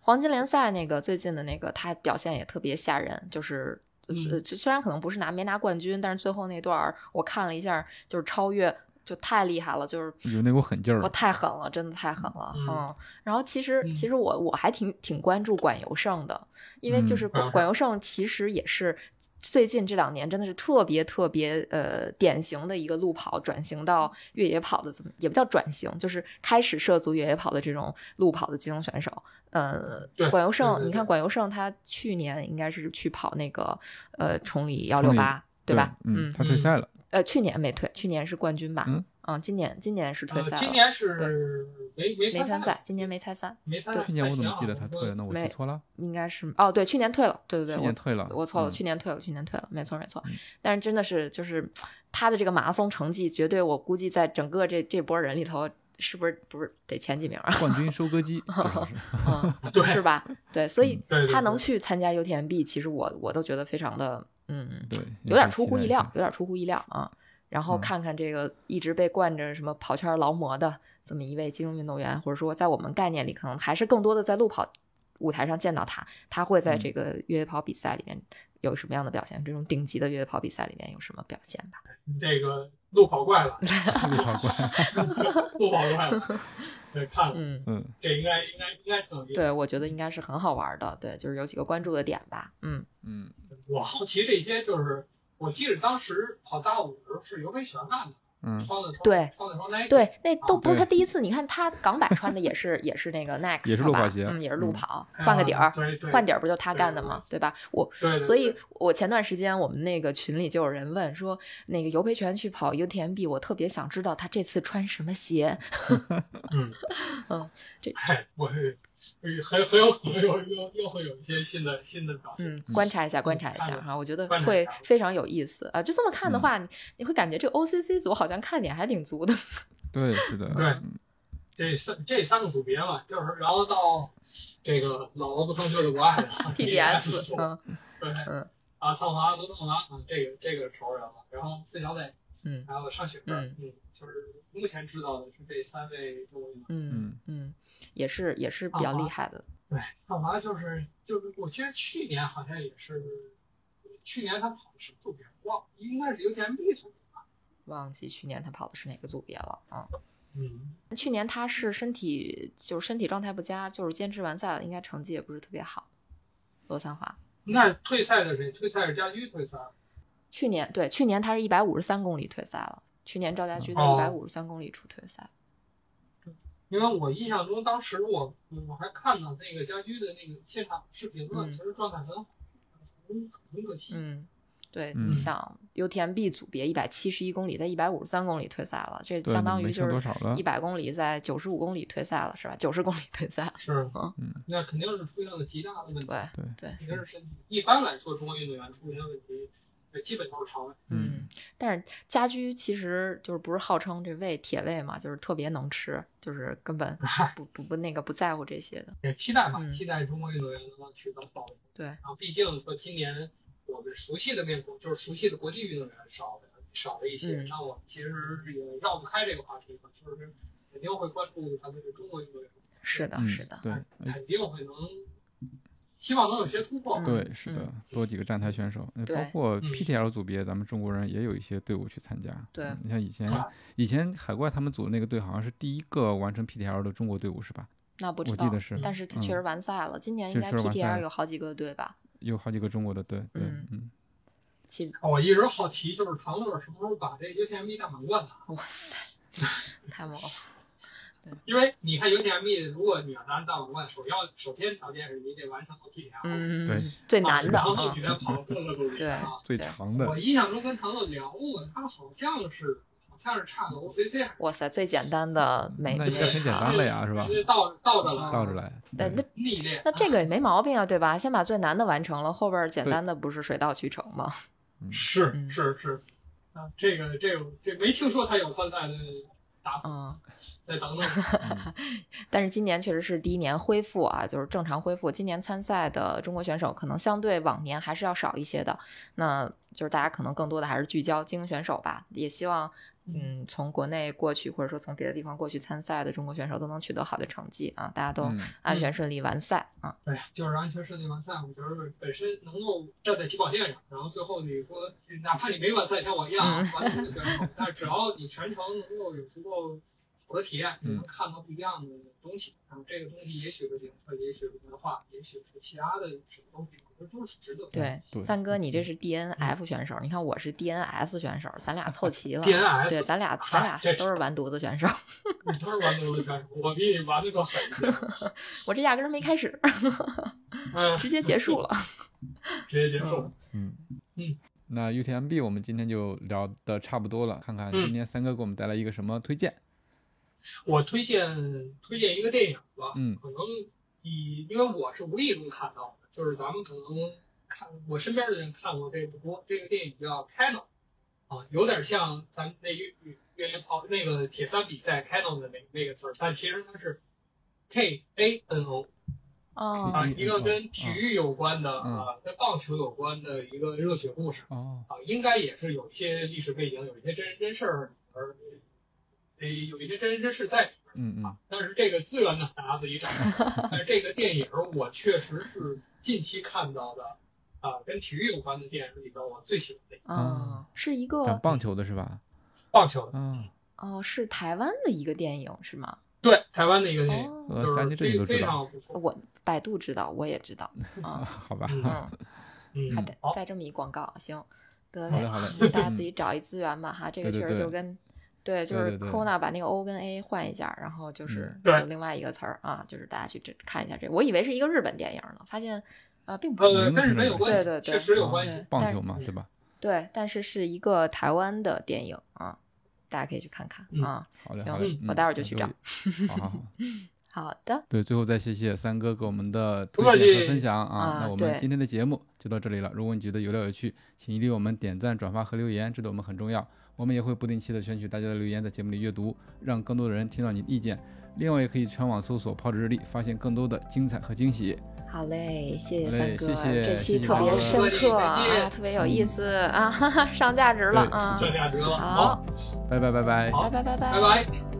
黄金联赛那个最近的那个他表现也特别吓人，就是。是，嗯虽然可能不是拿没拿冠军，但是最后那段儿我看了一下，就是超越，就太厉害了，就是有那股狠劲儿我，太狠了，真的太狠了，嗯嗯。然后其实嗯其实我我还挺挺关注管尤胜的，因为就是嗯管尤胜其实也是最近这两年真的是特别特别呃典型的一个路跑转型到越野跑的，怎么也不叫转型，就是开始涉足越野跑的这种路跑的精英选手。呃，管尤胜，你看管尤胜他去年应该是去跑那个呃崇礼幺六八，对吧？嗯，他退赛了，呃，去年没退，去年是冠军吧？嗯今年今年是退呃赛了。今年是没没参没参赛，今年没参赛，没参赛。去年我怎么记得他退了？那我记错了，应该是哦，对，去年退了，对对对，去年退了，我我错了，嗯去年退了，去年退了，没错没错嗯。但是真的是就是他的这个马拉松成绩，绝对我估计在整个这这波人里头，是不是不是得前几名啊？冠军 收割机，嗯，对 是吧？对，所以他能去参加 UTMB，其实我我都觉得非常的嗯，对，有点出乎意料，有点出乎意料啊。然后嗯看看这个一直被惯着什么跑圈劳模的这么一位精英运动员，或者说在我们概念里，可能还是更多的在路跑舞台上见到他，他会在嗯这个越野跑比赛里面有什么样的表现？这种顶级的越野跑比赛里面有什么表现吧？这个路跑怪了，路跑怪，路跑怪了。对，看了，嗯，嗯这应该应该应该挺有意思。对，我觉得应该是很好玩的，对，就是有几个关注的点吧。嗯嗯，我好奇这些，就是我记得当时跑大五的时候是尤维全干的，嗯对对，那都不是他第一次。你看他港版穿的也是也是那个 Next，也是路吧跑鞋嗯，也是路嗯跑，啊换个底儿，换底儿不就他干的吗？对吧？我所以，我前段时间我们那个群里就有人问说，那个尤培全去跑 UTMB，我特别想知道他这次穿什么鞋。嗯 嗯，这哎，我是很很有可能又又又会有一些新的新的表现。嗯，观察一下，观察一下哈，我觉得会非常有意思啊。就这么看的嗯话，你你会感觉这个 OCC 组好像看点还挺足的。对，是的，对嗯这三这三个组别嘛，就是然后到这个老的不成就的不爱的 TDS，组嗯对，嗯啊，苍华、罗邓华啊，这个这个熟人了。然后四小磊，嗯还有尚雪，嗯嗯，就是目前知道的是这三位中国运动员。嗯嗯，也是也是比较厉害的。对，苍华就是就是，我记得去年好像也是，去年他跑的是组别忘了，应该是 UTMB 组别吧。忘记去年他跑的是哪个组别了啊？嗯，去年他是身体就是身体状态不佳，就是坚持完赛了，应该成绩也不是特别好。罗三华那退赛的谁？退赛是家驹退赛。去年对去年他是一百五十三公里退赛了，去年赵家驹在哦一百五十三公里处退赛。因为我印象中，当时我我还看到那个家驹的那个现场视频了，嗯其实状态很好，很很可惜。嗯，对，嗯你想 UTMB 组别一百七十一公里，在一百五十三公里退赛了，这相当于就是一百公里在九十五公里退赛了，是吧？九十公里退赛了。是，嗯那肯定是出现了极大的问题，对对，对，肯定是身体。一般来说，中国运动员出现问题，呃基本都是肠胃。嗯，但是家居其实就是不是号称这胃铁胃嘛，就是特别能吃，就是根本 不不不那个不在乎这些的。也期待嘛，嗯期待中国运动员能够取得好的。对，然后，毕竟说今年我们熟悉的面孔，就是熟悉的国际运动员少的，少了一些。嗯那我们其实也绕不开这个话题嘛，就是肯定会关注咱们的中国运动员，是的，嗯是的，对肯定会能，希望能有些突破。嗯对，是的嗯，多几个站台选手，那包括嗯 PTL 组别，咱们中国人也有一些队伍去参加。对嗯你像以前啊以前海怪他们组的那个队好像是第一个完成 PTL 的中国队伍是吧？那不知道我记得，是，但是他嗯确实完赛了。今年应该确实完赛 PTR 了有好几个队吧？有好几个中国的队，对，嗯嗯，其我一直好奇，就是唐乐什么时候把这 UTMB 大满贯拿？哇塞，太猛了！因为你看 UTMB，如果你要拿大满贯，首要首先条件是你得完成 OTL，嗯，对，最难的。然后啊你，再跑各个组别对。啊。最长的。我印象中跟唐乐聊过，他好像是好像是差个 OCC 哇塞，最简单的美那应该很简单了呀，是吧？倒倒着来，倒着来，对，那逆练。那这个也没毛病啊，对吧？先把最难的完成了，后边简单的不是水到渠成吗？是嗯。是是，啊，这个这个这没听说他有参赛的嗯，再等等。但是今年确实是第一年恢复啊，就是正常恢复。今年参赛的中国选手可能相对往年还是要少一些的，那就是大家可能更多的还是聚焦精英选手吧，也希望。嗯，从国内过去，或者说从别的地方过去参赛的中国选手都能取得好的成绩啊，大家都嗯。安全顺利完赛啊。对，就是安全顺利完赛，我觉得本身能够站在起跑线上，然后最后你说，哪怕你没完赛，像我一样嗯。完成的选手，但是只要你全程能够有足够好的体验，能看到不一样的东西，然后这个东西也许是景色，也许是文化，也许是其他的什么东西，我觉得都是值得。对，三哥，你这是 DNF 选手，你看我是 DNS 选手，咱俩凑齐了。DNS 对，咱俩咱俩这都是完犊子选手，你都是完犊子选手，我比你玩的更狠。我这压根儿没开始，嗯，直接结束了。直接结束。嗯嗯。那 UTMB 我们今天就聊的差不多了，看看今天三哥给我们带来一个什么推荐。我推荐推荐一个电影吧，嗯。可能以因为我是无意中看到的，就是咱们可能看我身边的人看过这个不多，这个电影叫《Canon》，啊，有点像咱们那越越越野跑那个铁三比赛 Canon 的那那个词儿，但其实它是 K A N O 哦。啊，嗯一个跟体育有关的嗯。啊，跟棒球有关的一个热血故事。哦，啊，应该也是有一些历史背景，有一些真人真事儿，而呃有一些真人真事在里边。嗯嗯但是这个资源呢，大家自己找。但是这个电影我确实是近期看到的啊，跟体育有关的电影里边我最喜欢的一个哦，是一个讲棒球的是吧？棒球的，嗯，哦，是台湾的一个电影是吗？对，台湾的一个电影，哦，呃，就是非非这都知道，常不错。我百度知道，我也知道。啊，啊，好吧，嗯嗯，嗯还带好，带这么一广告，行，得嘞，好嘞大家自 己找一资源吧哈，这个确实就跟。对就是 Kona 把那个 O 跟 A 换一下，然后就是嗯对就另外一个词儿啊，就是大家去这看一下这个。我以为是一个日本电影呢，发现啊并不是。呃，跟日本有关系，对对对确实有关系。棒球嘛，对吧？对，但是是一个台湾的电影啊，大家可以去看看嗯啊。行好嘞好嘞嗯，我待会儿就去找 好好好。的，对，最后再谢谢三哥给我们的推荐和分享啊。啊那我们今天的节目就到这里了。如果你觉得有料有趣，请一定为我们点赞、转发和留言，这对我们很重要。我们也会不定期的选取大家的留言，在节目里阅读，让更多的人听到你的意见。另外，也可以全网搜索“泡纸日历”，发现更多的精彩和惊喜。好嘞，谢谢三哥，谢谢这期特别深刻再啊，特别有意思啊，哈哈，上价值了上。价值了，好，拜拜拜拜。拜拜拜拜拜拜。